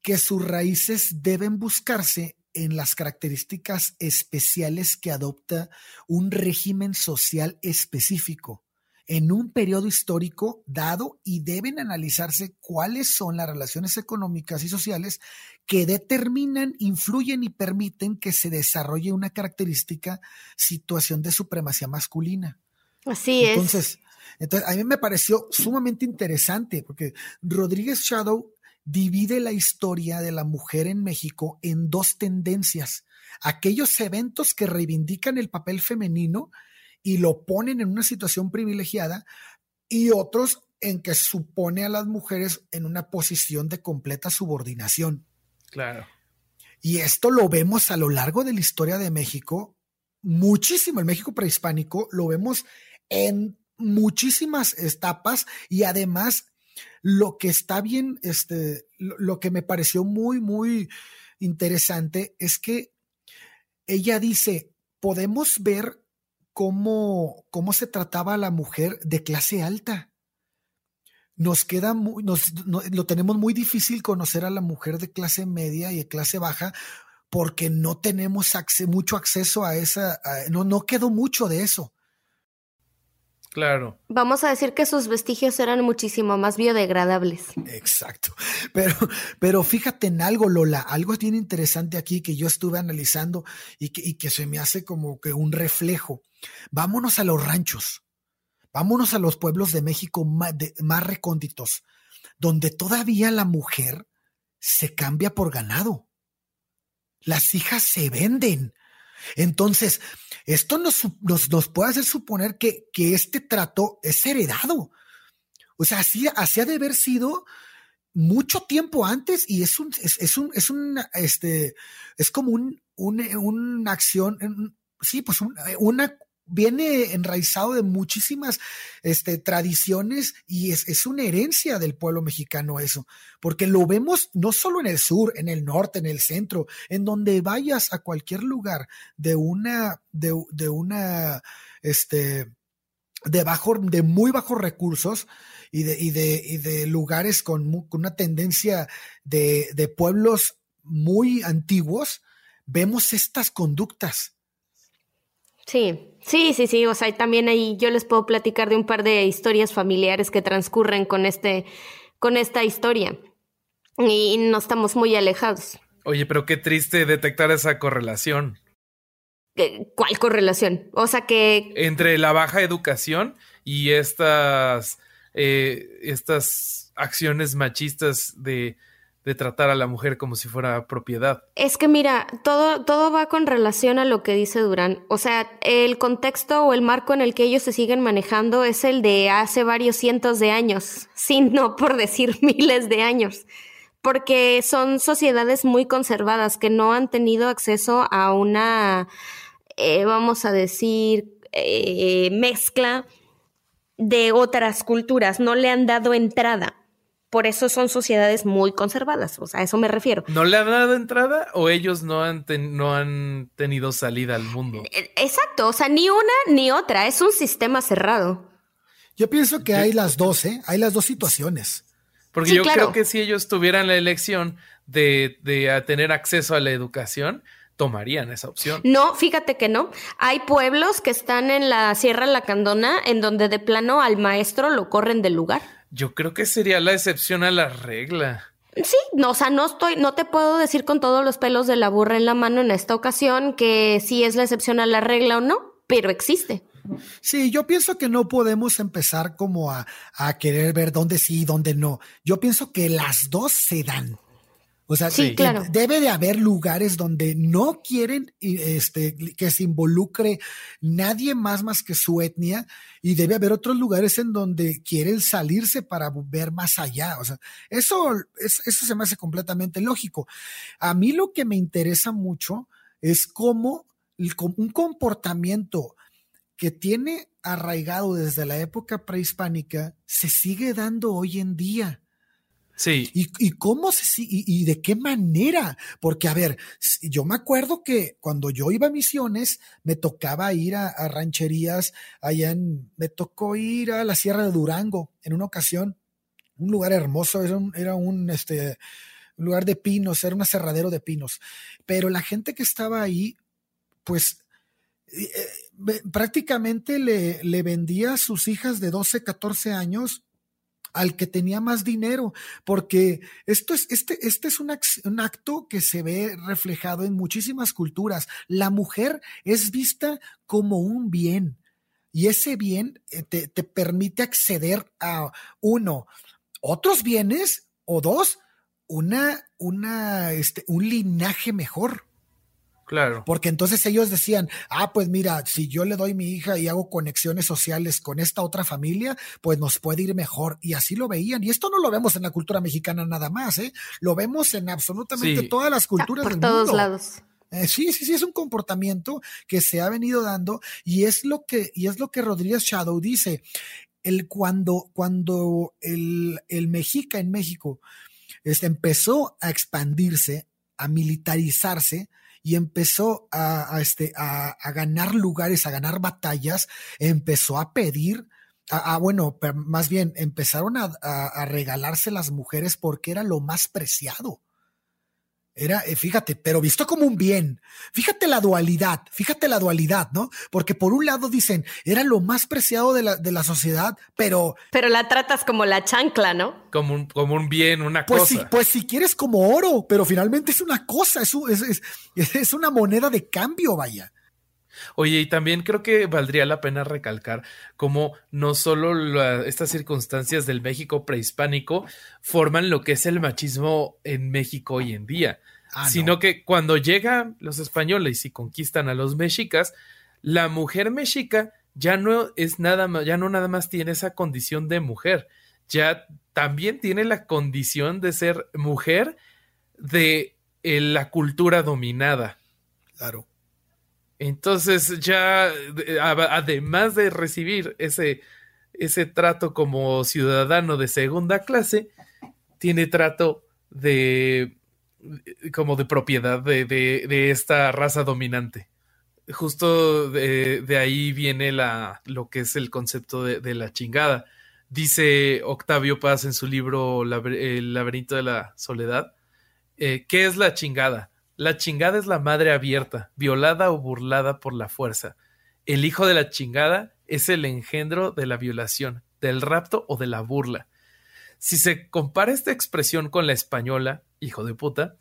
que sus raíces deben buscarse en las características especiales que adopta un régimen social específico en un periodo histórico dado y deben analizarse cuáles son las relaciones económicas y sociales que determinan, influyen y permiten que se desarrolle una característica situación de supremacía masculina. Así es. Entonces, entonces, a mí me pareció sumamente interesante porque Rodríguez Shadow divide la historia de la mujer en México en dos tendencias. Aquellos eventos que reivindican el papel femenino y lo ponen en una situación privilegiada y otros en que supone a las mujeres en una posición de completa subordinación. Claro. Y esto lo vemos a lo largo de la historia de México, muchísimo, el México prehispánico, lo vemos en muchísimas etapas y además lo que está bien, este, lo, que me pareció muy, muy interesante es que ella dice, podemos ver cómo, cómo se trataba a la mujer de clase alta. Nos queda muy, nos, lo tenemos muy difícil conocer a la mujer de clase media y de clase baja porque no tenemos mucho acceso a esa, no, no quedó mucho de eso. Claro. Vamos a decir que sus vestigios eran muchísimo más biodegradables. Exacto. Pero, pero fíjate en algo, Lola, algo bien interesante aquí que yo estuve analizando y que, y que se me hace como que un reflejo. Vámonos a los ranchos. Vámonos a los pueblos de México más, más recónditos, donde todavía la mujer se cambia por ganado. Las hijas se venden. Entonces, esto nos, nos, puede hacer suponer que, que, este trato es heredado. O sea, así ha de haber sido mucho tiempo antes y es un, es, es un, es un, este, es como un, un, una acción, sí, pues una, viene enraizado de muchísimas este, tradiciones y es, es, una herencia del pueblo mexicano eso, porque lo vemos no solo en el sur, en el norte, en el centro, en donde vayas a cualquier lugar de una, de, de una, este, de bajo, de muy bajos recursos y de, y de, y de lugares con, con, una tendencia de, de pueblos muy antiguos, vemos estas conductas Sí, sí, sí, sí. O sea, también ahí yo les puedo platicar de un par de historias familiares que transcurren con este, con esta historia. Y no estamos muy alejados. Oye, pero qué triste detectar esa correlación. ¿Cuál correlación? O sea que. Entre la baja educación y estas. Eh, estas acciones machistas de de tratar a la mujer como si fuera propiedad. Es que mira, todo, todo va con relación a lo que dice Durán. O sea, el contexto o el marco en el que ellos se siguen manejando es el de hace varios cientos de años, sin no por decir miles de años, porque son sociedades muy conservadas que no han tenido acceso a una, eh, vamos a decir, eh, mezcla de otras culturas, no le han dado entrada. Por eso son sociedades muy conservadas, o sea, a eso me refiero. ¿No le han dado entrada o ellos no han, no han tenido salida al mundo? E, exacto, o sea, ni una ni otra, es un sistema cerrado. Yo pienso que hay las dos, ¿eh? Hay las dos situaciones. Porque yo creo que si ellos tuvieran la elección de, de tener acceso a la educación, tomarían esa opción. No, fíjate que no. Hay pueblos que están en la Sierra Lacandona en donde de plano al maestro lo corren del lugar. Yo creo que sería la excepción a la regla. Sí, no, o sea, no estoy, no te puedo decir con todos los pelos de la burra en la mano en esta ocasión que sí es la excepción a la regla o no, pero existe. Sí, yo pienso que no podemos empezar como a, a querer ver dónde sí y dónde no. Yo pienso que las dos se dan. O sea, debe de haber lugares donde no quieren este, que se involucre nadie más más que su etnia y debe haber otros lugares en donde quieren salirse para ver más allá. O sea, eso, eso se me hace completamente lógico. A mí lo que me interesa mucho es cómo un comportamiento que tiene arraigado desde la época prehispánica se sigue dando hoy en día. Sí. ¿Y, cómo se y, y de qué manera? Porque, a ver, yo me acuerdo que cuando yo iba a misiones, me tocaba ir a, rancherías allá en, me tocó ir a la Sierra de Durango en una ocasión, un lugar hermoso, era un, era un, este, lugar de pinos, era un aserradero de pinos. Pero la gente que estaba ahí, pues eh, eh, prácticamente le, le vendía a sus hijas de 12, 14 años al que tenía más dinero, porque esto es, este, este es un, un, acto que se ve reflejado en muchísimas culturas. La mujer es vista como un bien y ese bien eh, te, te permite acceder a uno, otros bienes o dos, una, una, este, un linaje mejor. Claro. Porque entonces ellos decían, ah, pues mira, si yo le doy mi hija y hago conexiones sociales con esta otra familia, pues nos puede ir mejor. Y así lo veían. Y esto no lo vemos en la cultura mexicana nada más, ¿eh? Lo vemos en absolutamente todas las culturas Por todos lados. Eh, sí, sí, sí, es un comportamiento que se ha venido dando y es lo que, y es lo que Rodríguez Shadow dice. El cuando, cuando el, el Mexica en México este, empezó a expandirse, a militarizarse, y empezó a, este, a, ganar lugares, a ganar batallas, empezó a pedir, a, bueno, más bien empezaron a, regalarse las mujeres porque era lo más preciado. Era, eh, fíjate, pero visto como un bien. Fíjate la dualidad, fíjate la dualidad, ¿no? Porque por un lado dicen, era lo más preciado de la, de la sociedad, pero... Pero la tratas como la chancla, ¿no? Como un, como un bien, una pues cosa. Si, pues si quieres como oro, pero finalmente es una cosa, es, es, es una moneda de cambio, vaya. Oye, y también creo que valdría la pena recalcar cómo no solo estas circunstancias del México prehispánico forman lo que es el machismo en México hoy en día, ah, sino que cuando llegan los españoles y conquistan a los mexicas, la mujer mexica ya no es nada más, ya no nada más tiene esa condición de mujer, ya también tiene la condición de ser mujer de eh, la cultura dominada. Claro. Entonces ya, además de recibir ese, ese trato como ciudadano de segunda clase, tiene trato de como de propiedad de, de, esta raza dominante. Justo de, de, ahí viene la, lo que es el concepto de, la chingada. Dice Octavio Paz en su libro El laberinto de la soledad, eh, ¿qué es la chingada? La chingada es la madre abierta, violada o burlada por la fuerza. El hijo de la chingada es el engendro de la violación, del rapto o de la burla. Si se compara esta expresión con la española, hijo de puta,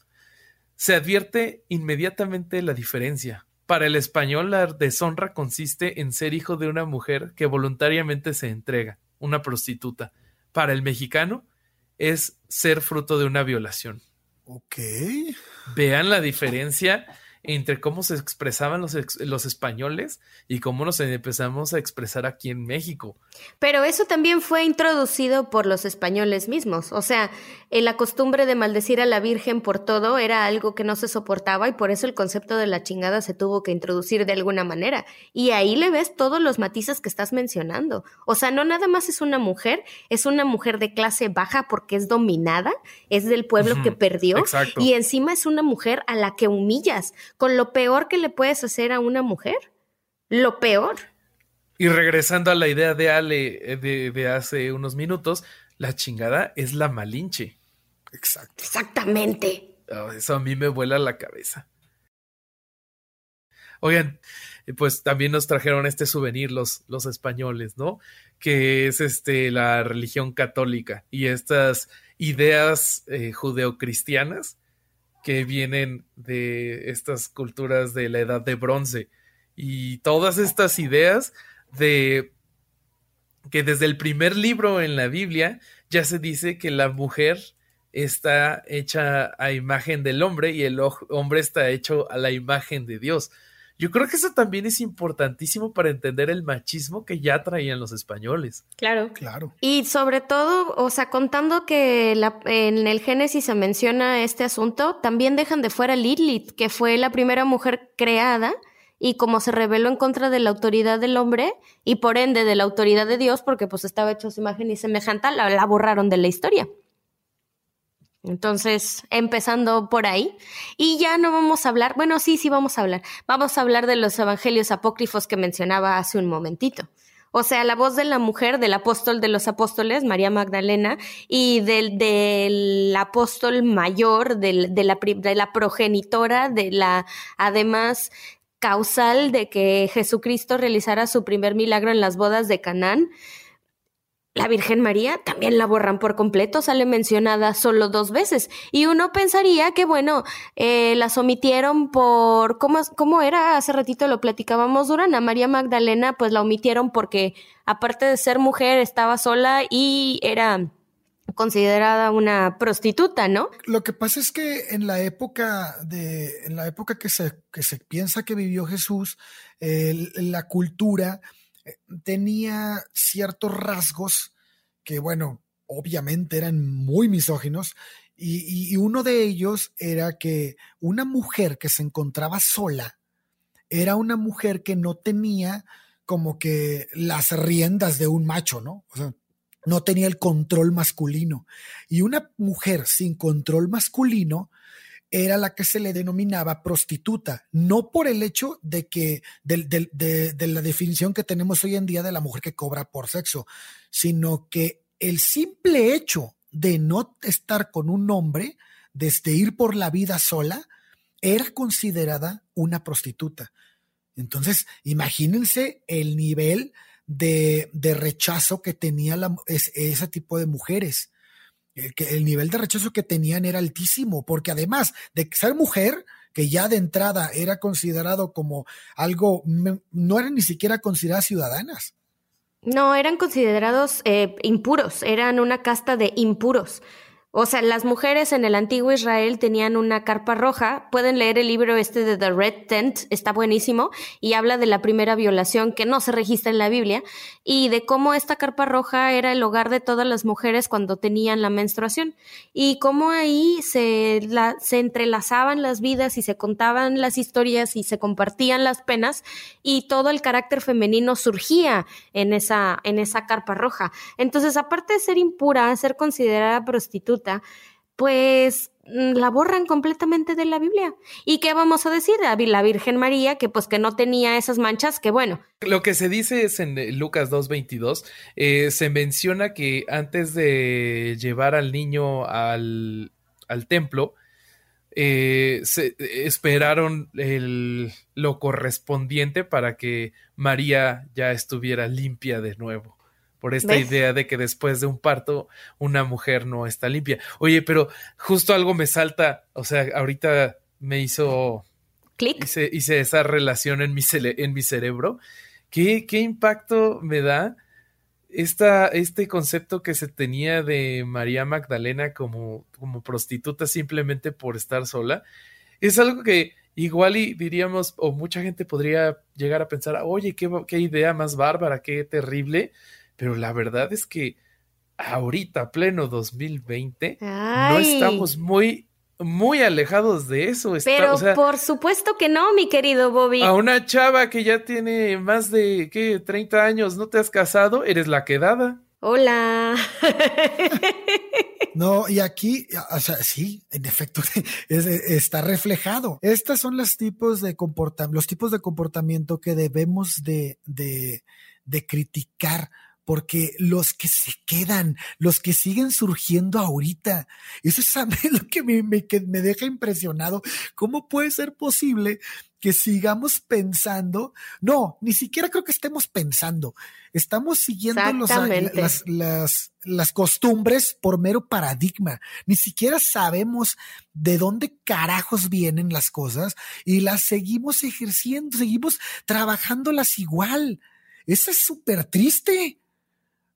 se advierte inmediatamente la diferencia. Para el español la deshonra consiste en ser hijo de una mujer que voluntariamente se entrega, una prostituta. Para el mexicano es ser fruto de una violación. Ok. Vean la diferencia entre cómo se expresaban los, los españoles y cómo nos empezamos a expresar aquí en México. Pero eso también fue introducido por los españoles mismos. O sea, la costumbre de maldecir a la Virgen por todo era algo que no se soportaba y por eso el concepto de la chingada se tuvo que introducir de alguna manera. Y ahí le ves todos los matices que estás mencionando. O sea, no nada más es una mujer, es una mujer de clase baja porque es dominada, es del pueblo que perdió y encima es una mujer a la que humillas con lo peor que le puedes hacer a una mujer. Lo peor. Y regresando a la idea de Ale eh, de, hace unos minutos, la chingada es la malinche. Exacto. Exactamente. Oh, eso a mí me vuela la cabeza. Oigan, eh, pues también nos trajeron este souvenir los, los españoles, ¿no? Que es este la religión católica y estas ideas eh, judeocristianas que vienen de estas culturas de la edad de bronce y todas estas ideas de que desde el primer libro en la Biblia ya se dice que la mujer está hecha a imagen del hombre y el hombre está hecho a la imagen de Dios. Yo creo que eso también es importantísimo para entender el machismo que ya traían los españoles. Claro. Claro. Y sobre todo, o sea, contando que en el Génesis se menciona este asunto, también dejan de fuera Lilith, que fue la primera mujer creada y como se rebeló en contra de la autoridad del hombre y por ende de la autoridad de Dios, porque pues estaba hecho su imagen y semejante, la, la borraron de la historia. Entonces, empezando por ahí, y ya no vamos a hablar, bueno, sí, sí vamos a hablar, vamos a hablar de los evangelios apócrifos que mencionaba hace un momentito. O sea, la voz de la mujer, del apóstol de los apóstoles, María Magdalena, y del, del apóstol mayor, de, la, de la progenitora, de la, además, causal de que Jesucristo realizara su primer milagro en las bodas de Canaán. La Virgen María también la borran por completo, sale mencionada solo dos veces. Y uno pensaría que, bueno, eh, las omitieron por. ¿cómo, ¿Cómo era? Hace ratito lo platicábamos, Durana. María Magdalena, pues la omitieron porque, aparte de ser mujer, estaba sola y era considerada una prostituta, ¿no? Lo que pasa es que en la época de, en la época que se, que se piensa que vivió Jesús, la cultura tenía ciertos rasgos que, bueno, obviamente eran muy misóginos, y, uno de ellos era que una mujer que se encontraba sola era una mujer que no tenía como que las riendas de un macho, ¿no? O sea, no tenía el control masculino. Y una mujer sin control masculino era la que se le denominaba prostituta, no por el hecho de que, de, la definición que tenemos hoy en día de la mujer que cobra por sexo, sino que el simple hecho de no estar con un hombre, desde ir por la vida sola, era considerada una prostituta. Entonces, imagínense el nivel de, rechazo que tenía ese tipo de mujeres el, nivel de rechazo que tenían era altísimo, porque además de ser mujer, que ya de entrada era considerado como algo, no eran ni siquiera consideradas ciudadanas. No, eran considerados eh, impuros, eran una casta de impuros. O sea, las mujeres en el antiguo Israel tenían una carpa roja. Pueden leer el libro este de The Red Tent, está buenísimo, y habla de la primera violación que no se registra en la Biblia, y de cómo esta carpa roja era el hogar de todas las mujeres cuando tenían la menstruación, y cómo ahí se, la, se entrelazaban las vidas y se contaban las historias y se compartían las penas, y todo el carácter femenino surgía en esa, en esa carpa roja. Entonces, aparte de ser impura, ser considerada prostituta, pues mm, la borran completamente de la Biblia. ¿Y qué vamos a decir? La Virgen María, que pues que no tenía esas manchas, que bueno. Lo que se dice es en eh, Lucas 2.22, eh, se menciona que antes de llevar al niño al, al templo, eh, se, esperaron el, lo correspondiente para que María ya estuviera limpia de nuevo por esta idea de que después de un parto una mujer no está limpia. Oye, pero justo algo me salta, o sea, ahorita me hizo... Clic. Hice, esa relación en mi, en mi cerebro. ¿Qué, ¿Qué, impacto me da esta, este concepto que se tenía de María Magdalena como, como prostituta simplemente por estar sola? Es algo que igual y diríamos, o mucha gente podría llegar a pensar, oye, qué, qué idea más bárbara, qué terrible, pero la verdad es que ahorita, pleno 2020, no estamos muy, muy alejados de eso. pero por supuesto que no, mi querido Bobby. A una chava que ya tiene más de, ¿qué? 30 años, ¿no te has casado? Eres la quedada. Hola. No, y aquí, o sea, sí, en efecto, está reflejado. Estas son los tipos de comportamiento, los tipos de comportamiento que debemos de, de, de criticar porque los que se quedan, los que siguen surgiendo ahorita, eso es lo que me, me, me deja impresionado. ¿Cómo puede ser posible que sigamos pensando? No, ni siquiera creo que estemos pensando. Estamos siguiendo los, las, las, las costumbres por mero paradigma. Ni siquiera sabemos de dónde carajos vienen las cosas y las seguimos ejerciendo, seguimos trabajándolas igual. Eso es súper triste.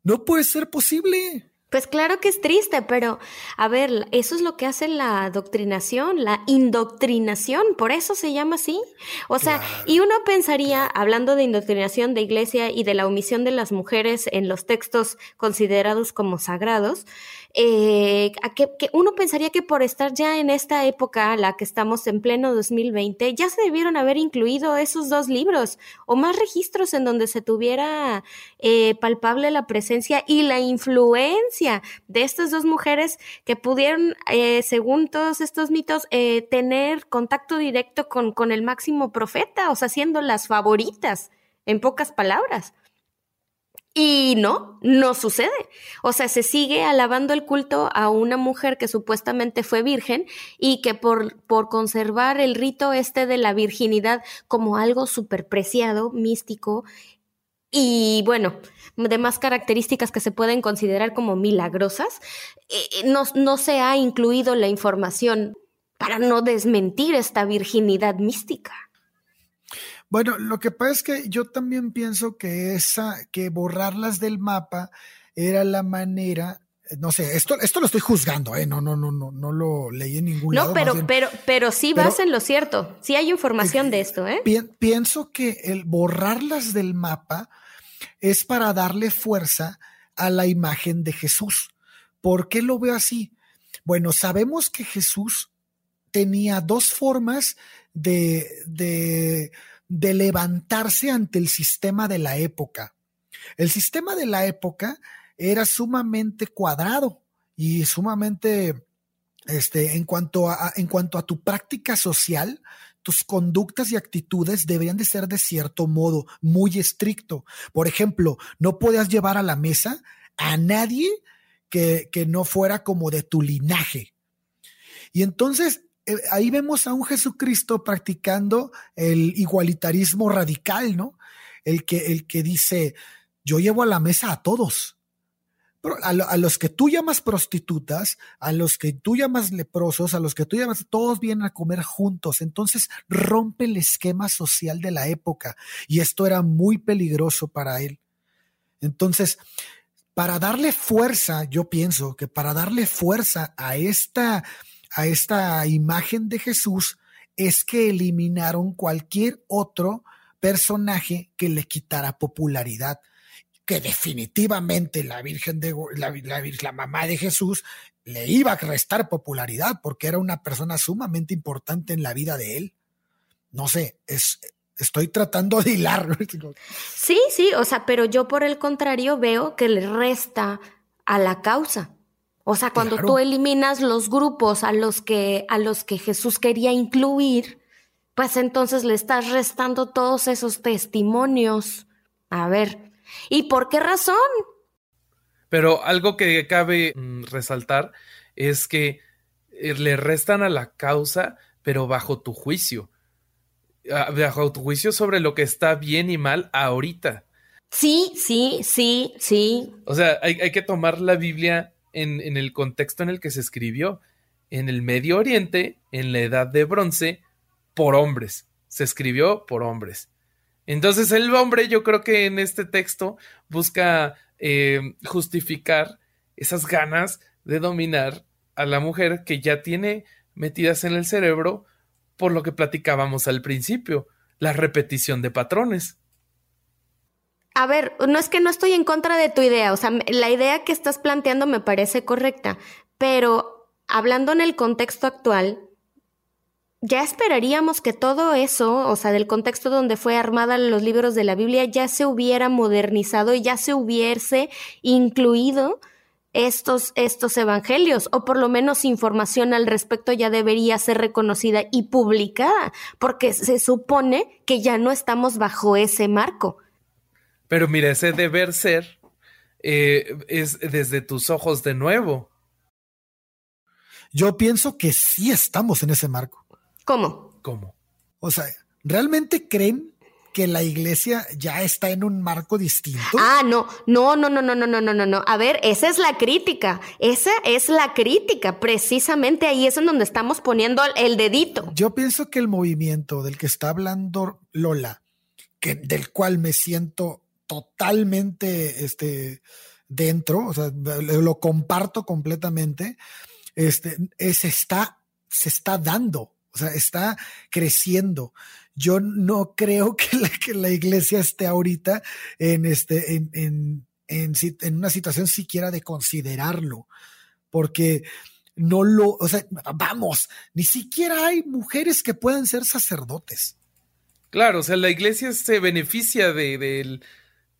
No puede ser posible. Pues claro que es triste, pero a ver, eso es lo que hace la adoctrinación, la indoctrinación, por eso se llama así. O sea, y uno pensaría, hablando de indoctrinación de iglesia y de la omisión de las mujeres en los textos considerados como sagrados, eh, que, uno pensaría que por estar ya en esta época, la que estamos en pleno 2020, ya se debieron haber incluido esos dos libros o más registros en donde se tuviera eh, palpable la presencia y la influencia de estas dos mujeres que pudieron, eh, según todos estos mitos, tener contacto directo con, con el máximo profeta, o sea, siendo las favoritas, en pocas palabras. Y no, no sucede. O sea, se sigue alabando el culto a una mujer que supuestamente fue virgen y que por, por conservar el rito este de la virginidad como algo súper preciado, místico y bueno, demás características que se pueden considerar como milagrosas, eh, eh, no, no se ha incluido la información para no desmentir esta virginidad mística. Bueno, lo que pasa es que yo también pienso que esa, que borrarlas del mapa era la manera no sé, esto, esto lo estoy juzgando, ¿eh? No, no, no, no, no lo leí en ningún no, pero, pero, pero sí vas en lo cierto. Sí hay información de esto, ¿eh? pienso que el borrarlas del mapa es para darle fuerza a la imagen de Jesús. ¿Por qué lo veo así? Bueno, sabemos que Jesús tenía dos formas de, de de levantarse ante el sistema de la época. El sistema de la época era sumamente cuadrado y sumamente, este, en cuanto a, en cuanto a tu práctica social, tus conductas y actitudes deberían de ser de cierto modo muy estricto. Por ejemplo, no podías llevar a la mesa a nadie que, que no fuera como de tu linaje. Y entonces ahí vemos a un Jesucristo practicando el igualitarismo radical, ¿no? El que, el que dice, yo llevo a la mesa a todos. a, los que tú llamas prostitutas, a los que tú llamas leprosos, a los que tú llamas, todos vienen a comer juntos. Entonces rompe el esquema social de la época y esto era muy peligroso para él. Entonces, para darle fuerza, yo pienso que para darle fuerza a esta, a esta imagen de Jesús es que eliminaron cualquier otro personaje que le quitara popularidad. Que definitivamente la Virgen de la, la, mamá de Jesús le iba a restar popularidad porque era una persona sumamente importante en la vida de él. No sé, es, estoy tratando de hilar. Sí, sí, o sea, pero yo por el contrario veo que le resta a la causa. O sea, cuando tú eliminas los grupos a los que a los que Jesús quería incluir, pues entonces le estás restando todos esos testimonios. A ver, ¿y por qué razón? Pero algo que cabe mm, resaltar es que eh, le restan a la causa, pero bajo tu juicio. Bajo tu juicio sobre lo que está bien y mal ahorita. Sí, sí, sí, sí. O sea, hay, hay que tomar la Biblia en, el contexto en el que se escribió. En el Medio Oriente, en la Edad de Bronce, por hombres. Se escribió por hombres. Entonces el hombre yo creo que en este texto busca eh, justificar esas ganas de dominar a la mujer que ya tiene metidas en el cerebro por lo que platicábamos al principio, la repetición de patrones. A ver, no es que no estoy en contra de tu idea, o sea, la idea que estás planteando me parece correcta, pero hablando en el contexto actual, ya esperaríamos que todo eso, o sea, del contexto donde fue armada los libros de la Biblia, ya se hubiera modernizado y ya se hubiese incluido estos, estos evangelios, o por lo menos información al respecto ya debería ser reconocida y publicada, porque se supone que ya no estamos bajo ese marco. Pero mira, ese deber ser eh, es desde tus ojos de nuevo. Yo pienso que sí estamos en ese marco. ¿Cómo? ¿Cómo? O sea, ¿realmente creen que la iglesia ya está en un marco distinto? Ah, no, no, no, no, no, no, no, no, no, no. A ver, esa es la crítica. Esa es la crítica. Precisamente ahí es en donde estamos poniendo el dedito. Yo pienso que el movimiento del que está hablando Lola, que, del cual me siento totalmente este, dentro, o sea, lo comparto completamente, este, se, está, se está dando, o sea, está creciendo. Yo no creo que la, que la iglesia esté ahorita en, este, en, en, en, en una situación siquiera de considerarlo. porque no lo, o sea, vamos, ni siquiera hay mujeres que puedan ser sacerdotes. Claro, o sea, la iglesia se beneficia del,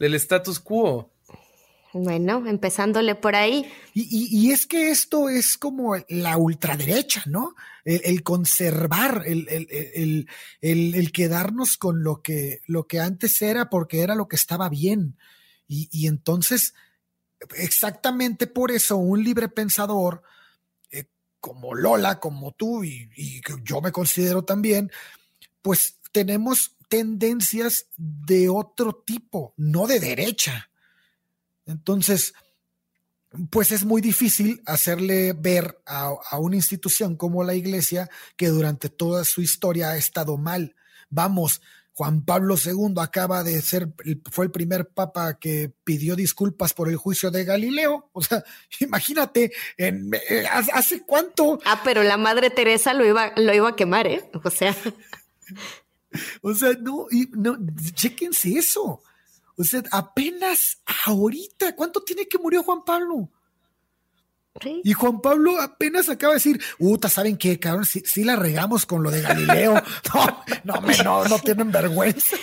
del status quo. Bueno, empezándole por ahí. Y, es que esto es como la ultraderecha, ¿no? El, conservar, el, el, el, quedarnos con lo que, lo que antes era porque era lo que estaba bien. Y, y entonces, exactamente por eso, un libre pensador eh, como Lola, como tú, y, y yo me considero también, pues tenemos tendencias de otro tipo, no de derecha entonces, pues es muy difícil hacerle ver a, una institución como la iglesia que durante toda su historia ha estado mal. Vamos, Juan Pablo II acaba de ser, fue el primer papa que pidió disculpas por el juicio de Galileo. O sea, imagínate, eh, ¿hace cuánto? Ah, pero la madre Teresa lo iba, lo iba a quemar, ¿eh? O sea. o sea, no, no, chéquense eso. O sea, apenas ahorita, ¿cuánto tiene que murió Juan Pablo? Y Juan Pablo apenas acaba de decir, Uta, ¿saben qué, cabrón? Si, la regamos con lo de Galileo. No, no, no, no tienen vergüenza.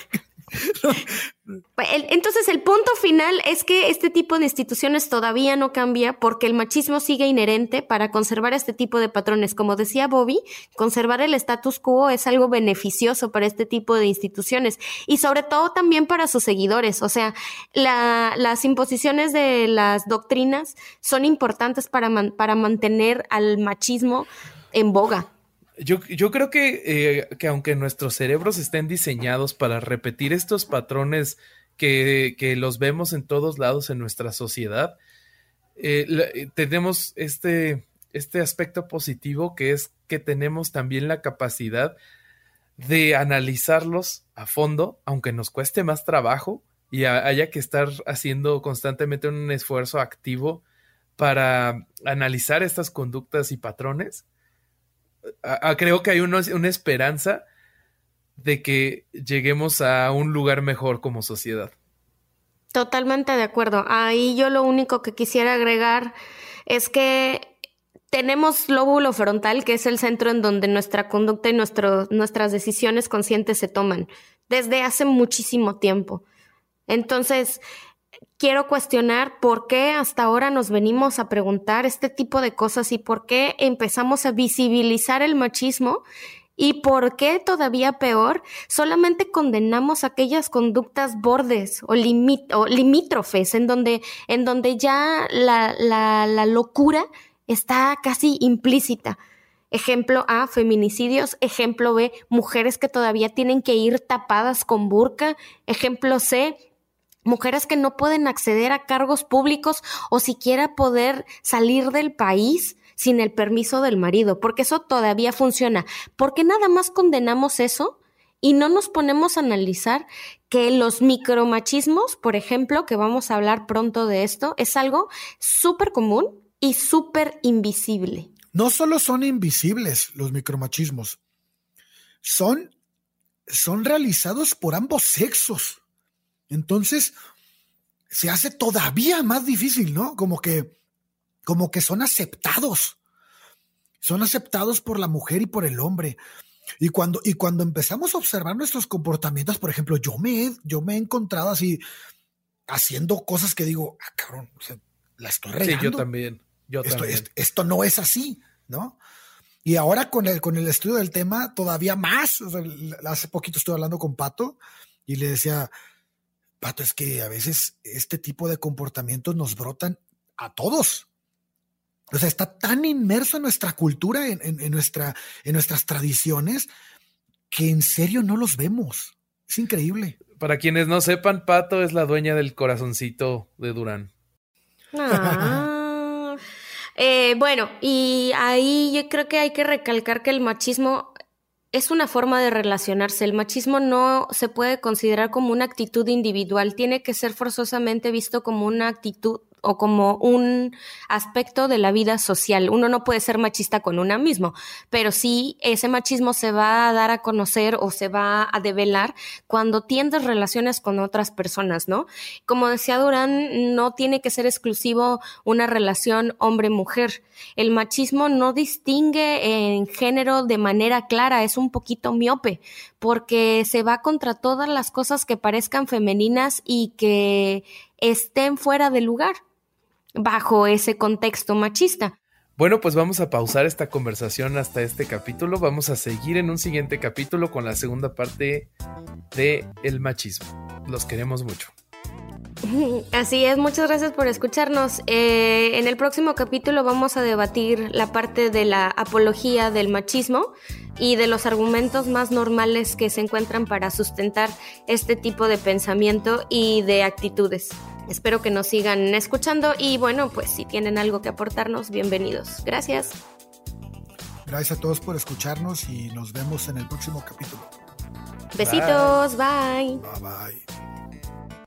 Entonces el punto final es que este tipo de instituciones todavía no cambia porque el machismo sigue inherente para conservar este tipo de patrones. Como decía Bobby, conservar el status quo es algo beneficioso para este tipo de instituciones y sobre todo también para sus seguidores. O sea, las imposiciones de las doctrinas son importantes para, para mantener al machismo en boga. Yo, creo que, eh, que, aunque nuestros cerebros estén diseñados para repetir estos patrones que, que los vemos en todos lados en nuestra sociedad, eh, eh, tenemos este, este aspecto positivo que es que tenemos también la capacidad de analizarlos a fondo, aunque nos cueste más trabajo y haya que estar haciendo constantemente un esfuerzo activo para analizar estas conductas y patrones creo que hay una esperanza de que lleguemos a un lugar mejor como sociedad. Totalmente de acuerdo. Ahí yo lo único que quisiera agregar es que tenemos lóbulo frontal, que es el centro en donde nuestra conducta y nuestras decisiones conscientes se toman desde hace muchísimo tiempo. Entonces, quiero cuestionar por qué hasta ahora nos venimos a preguntar este tipo de cosas y por qué empezamos a visibilizar el machismo y por qué todavía peor, solamente condenamos aquellas conductas bordes o, limítrofes en donde, en donde ya la, la locura está casi implícita. Ejemplo A, feminicidios. Ejemplo B, mujeres que todavía tienen que ir tapadas con burka. Ejemplo C, mujeres que no pueden acceder a cargos públicos o siquiera poder salir del país sin el permiso del marido, porque eso todavía funciona. porque nada más condenamos eso? Y no nos ponemos a analizar que los micromachismos, por ejemplo, que vamos a hablar pronto de esto, es algo súper común y súper invisible. No solo son invisibles los micromachismos, son, son realizados por ambos sexos. Entonces, se hace todavía más difícil, ¿no? Como que, como que son aceptados. Son aceptados por la mujer y por el hombre. Y cuando, y cuando empezamos a observar nuestros comportamientos, por ejemplo, yo me, he, yo me he encontrado así haciendo cosas que digo, ah, cabrón, la estoy regando. Sí, yo también. Yo esto, también. Esto, no es así, ¿no? Y ahora con el, con el estudio del tema, todavía más. hace poquito estuve hablando con Pato y le decía, Pato, es que a veces este tipo de comportamientos nos brotan a todos. O sea, está tan inmerso en nuestra cultura, en, nuestra, en nuestras tradiciones, que en serio no los vemos. Es increíble. Para quienes no sepan, Pato es la dueña del corazoncito de Durán. Ah. Eh, bueno, y ahí yo creo que hay que recalcar que el machismo es una forma de relacionarse. El machismo no se puede considerar como una actitud individual, tiene que ser forzosamente visto como una actitud o como un aspecto de la vida social. Uno no puede ser machista con una mismo, pero sí ese machismo se va a dar a conocer o se va a develar cuando tiendes relaciones con otras personas, ¿no? Como decía Durán, no tiene que ser exclusivo una relación hombre-mujer. El machismo no distingue en género de manera clara, es un poquito miope, porque se va contra todas las cosas que parezcan femeninas y que estén fuera de lugar bajo ese contexto machista. Bueno, pues vamos a pausar esta conversación hasta este capítulo. Vamos a seguir en un siguiente capítulo con la segunda parte de el machismo. Los queremos mucho. Así es, muchas gracias por escucharnos. Eh, en el próximo capítulo vamos a debatir la parte de la apología del machismo y de los argumentos más normales que se encuentran para sustentar este tipo de pensamiento y de actitudes. Espero que nos sigan escuchando y bueno, pues si tienen algo que aportarnos, bienvenidos. Gracias. Gracias a todos por escucharnos y nos vemos en el próximo capítulo. Besitos, bye. Bye bye.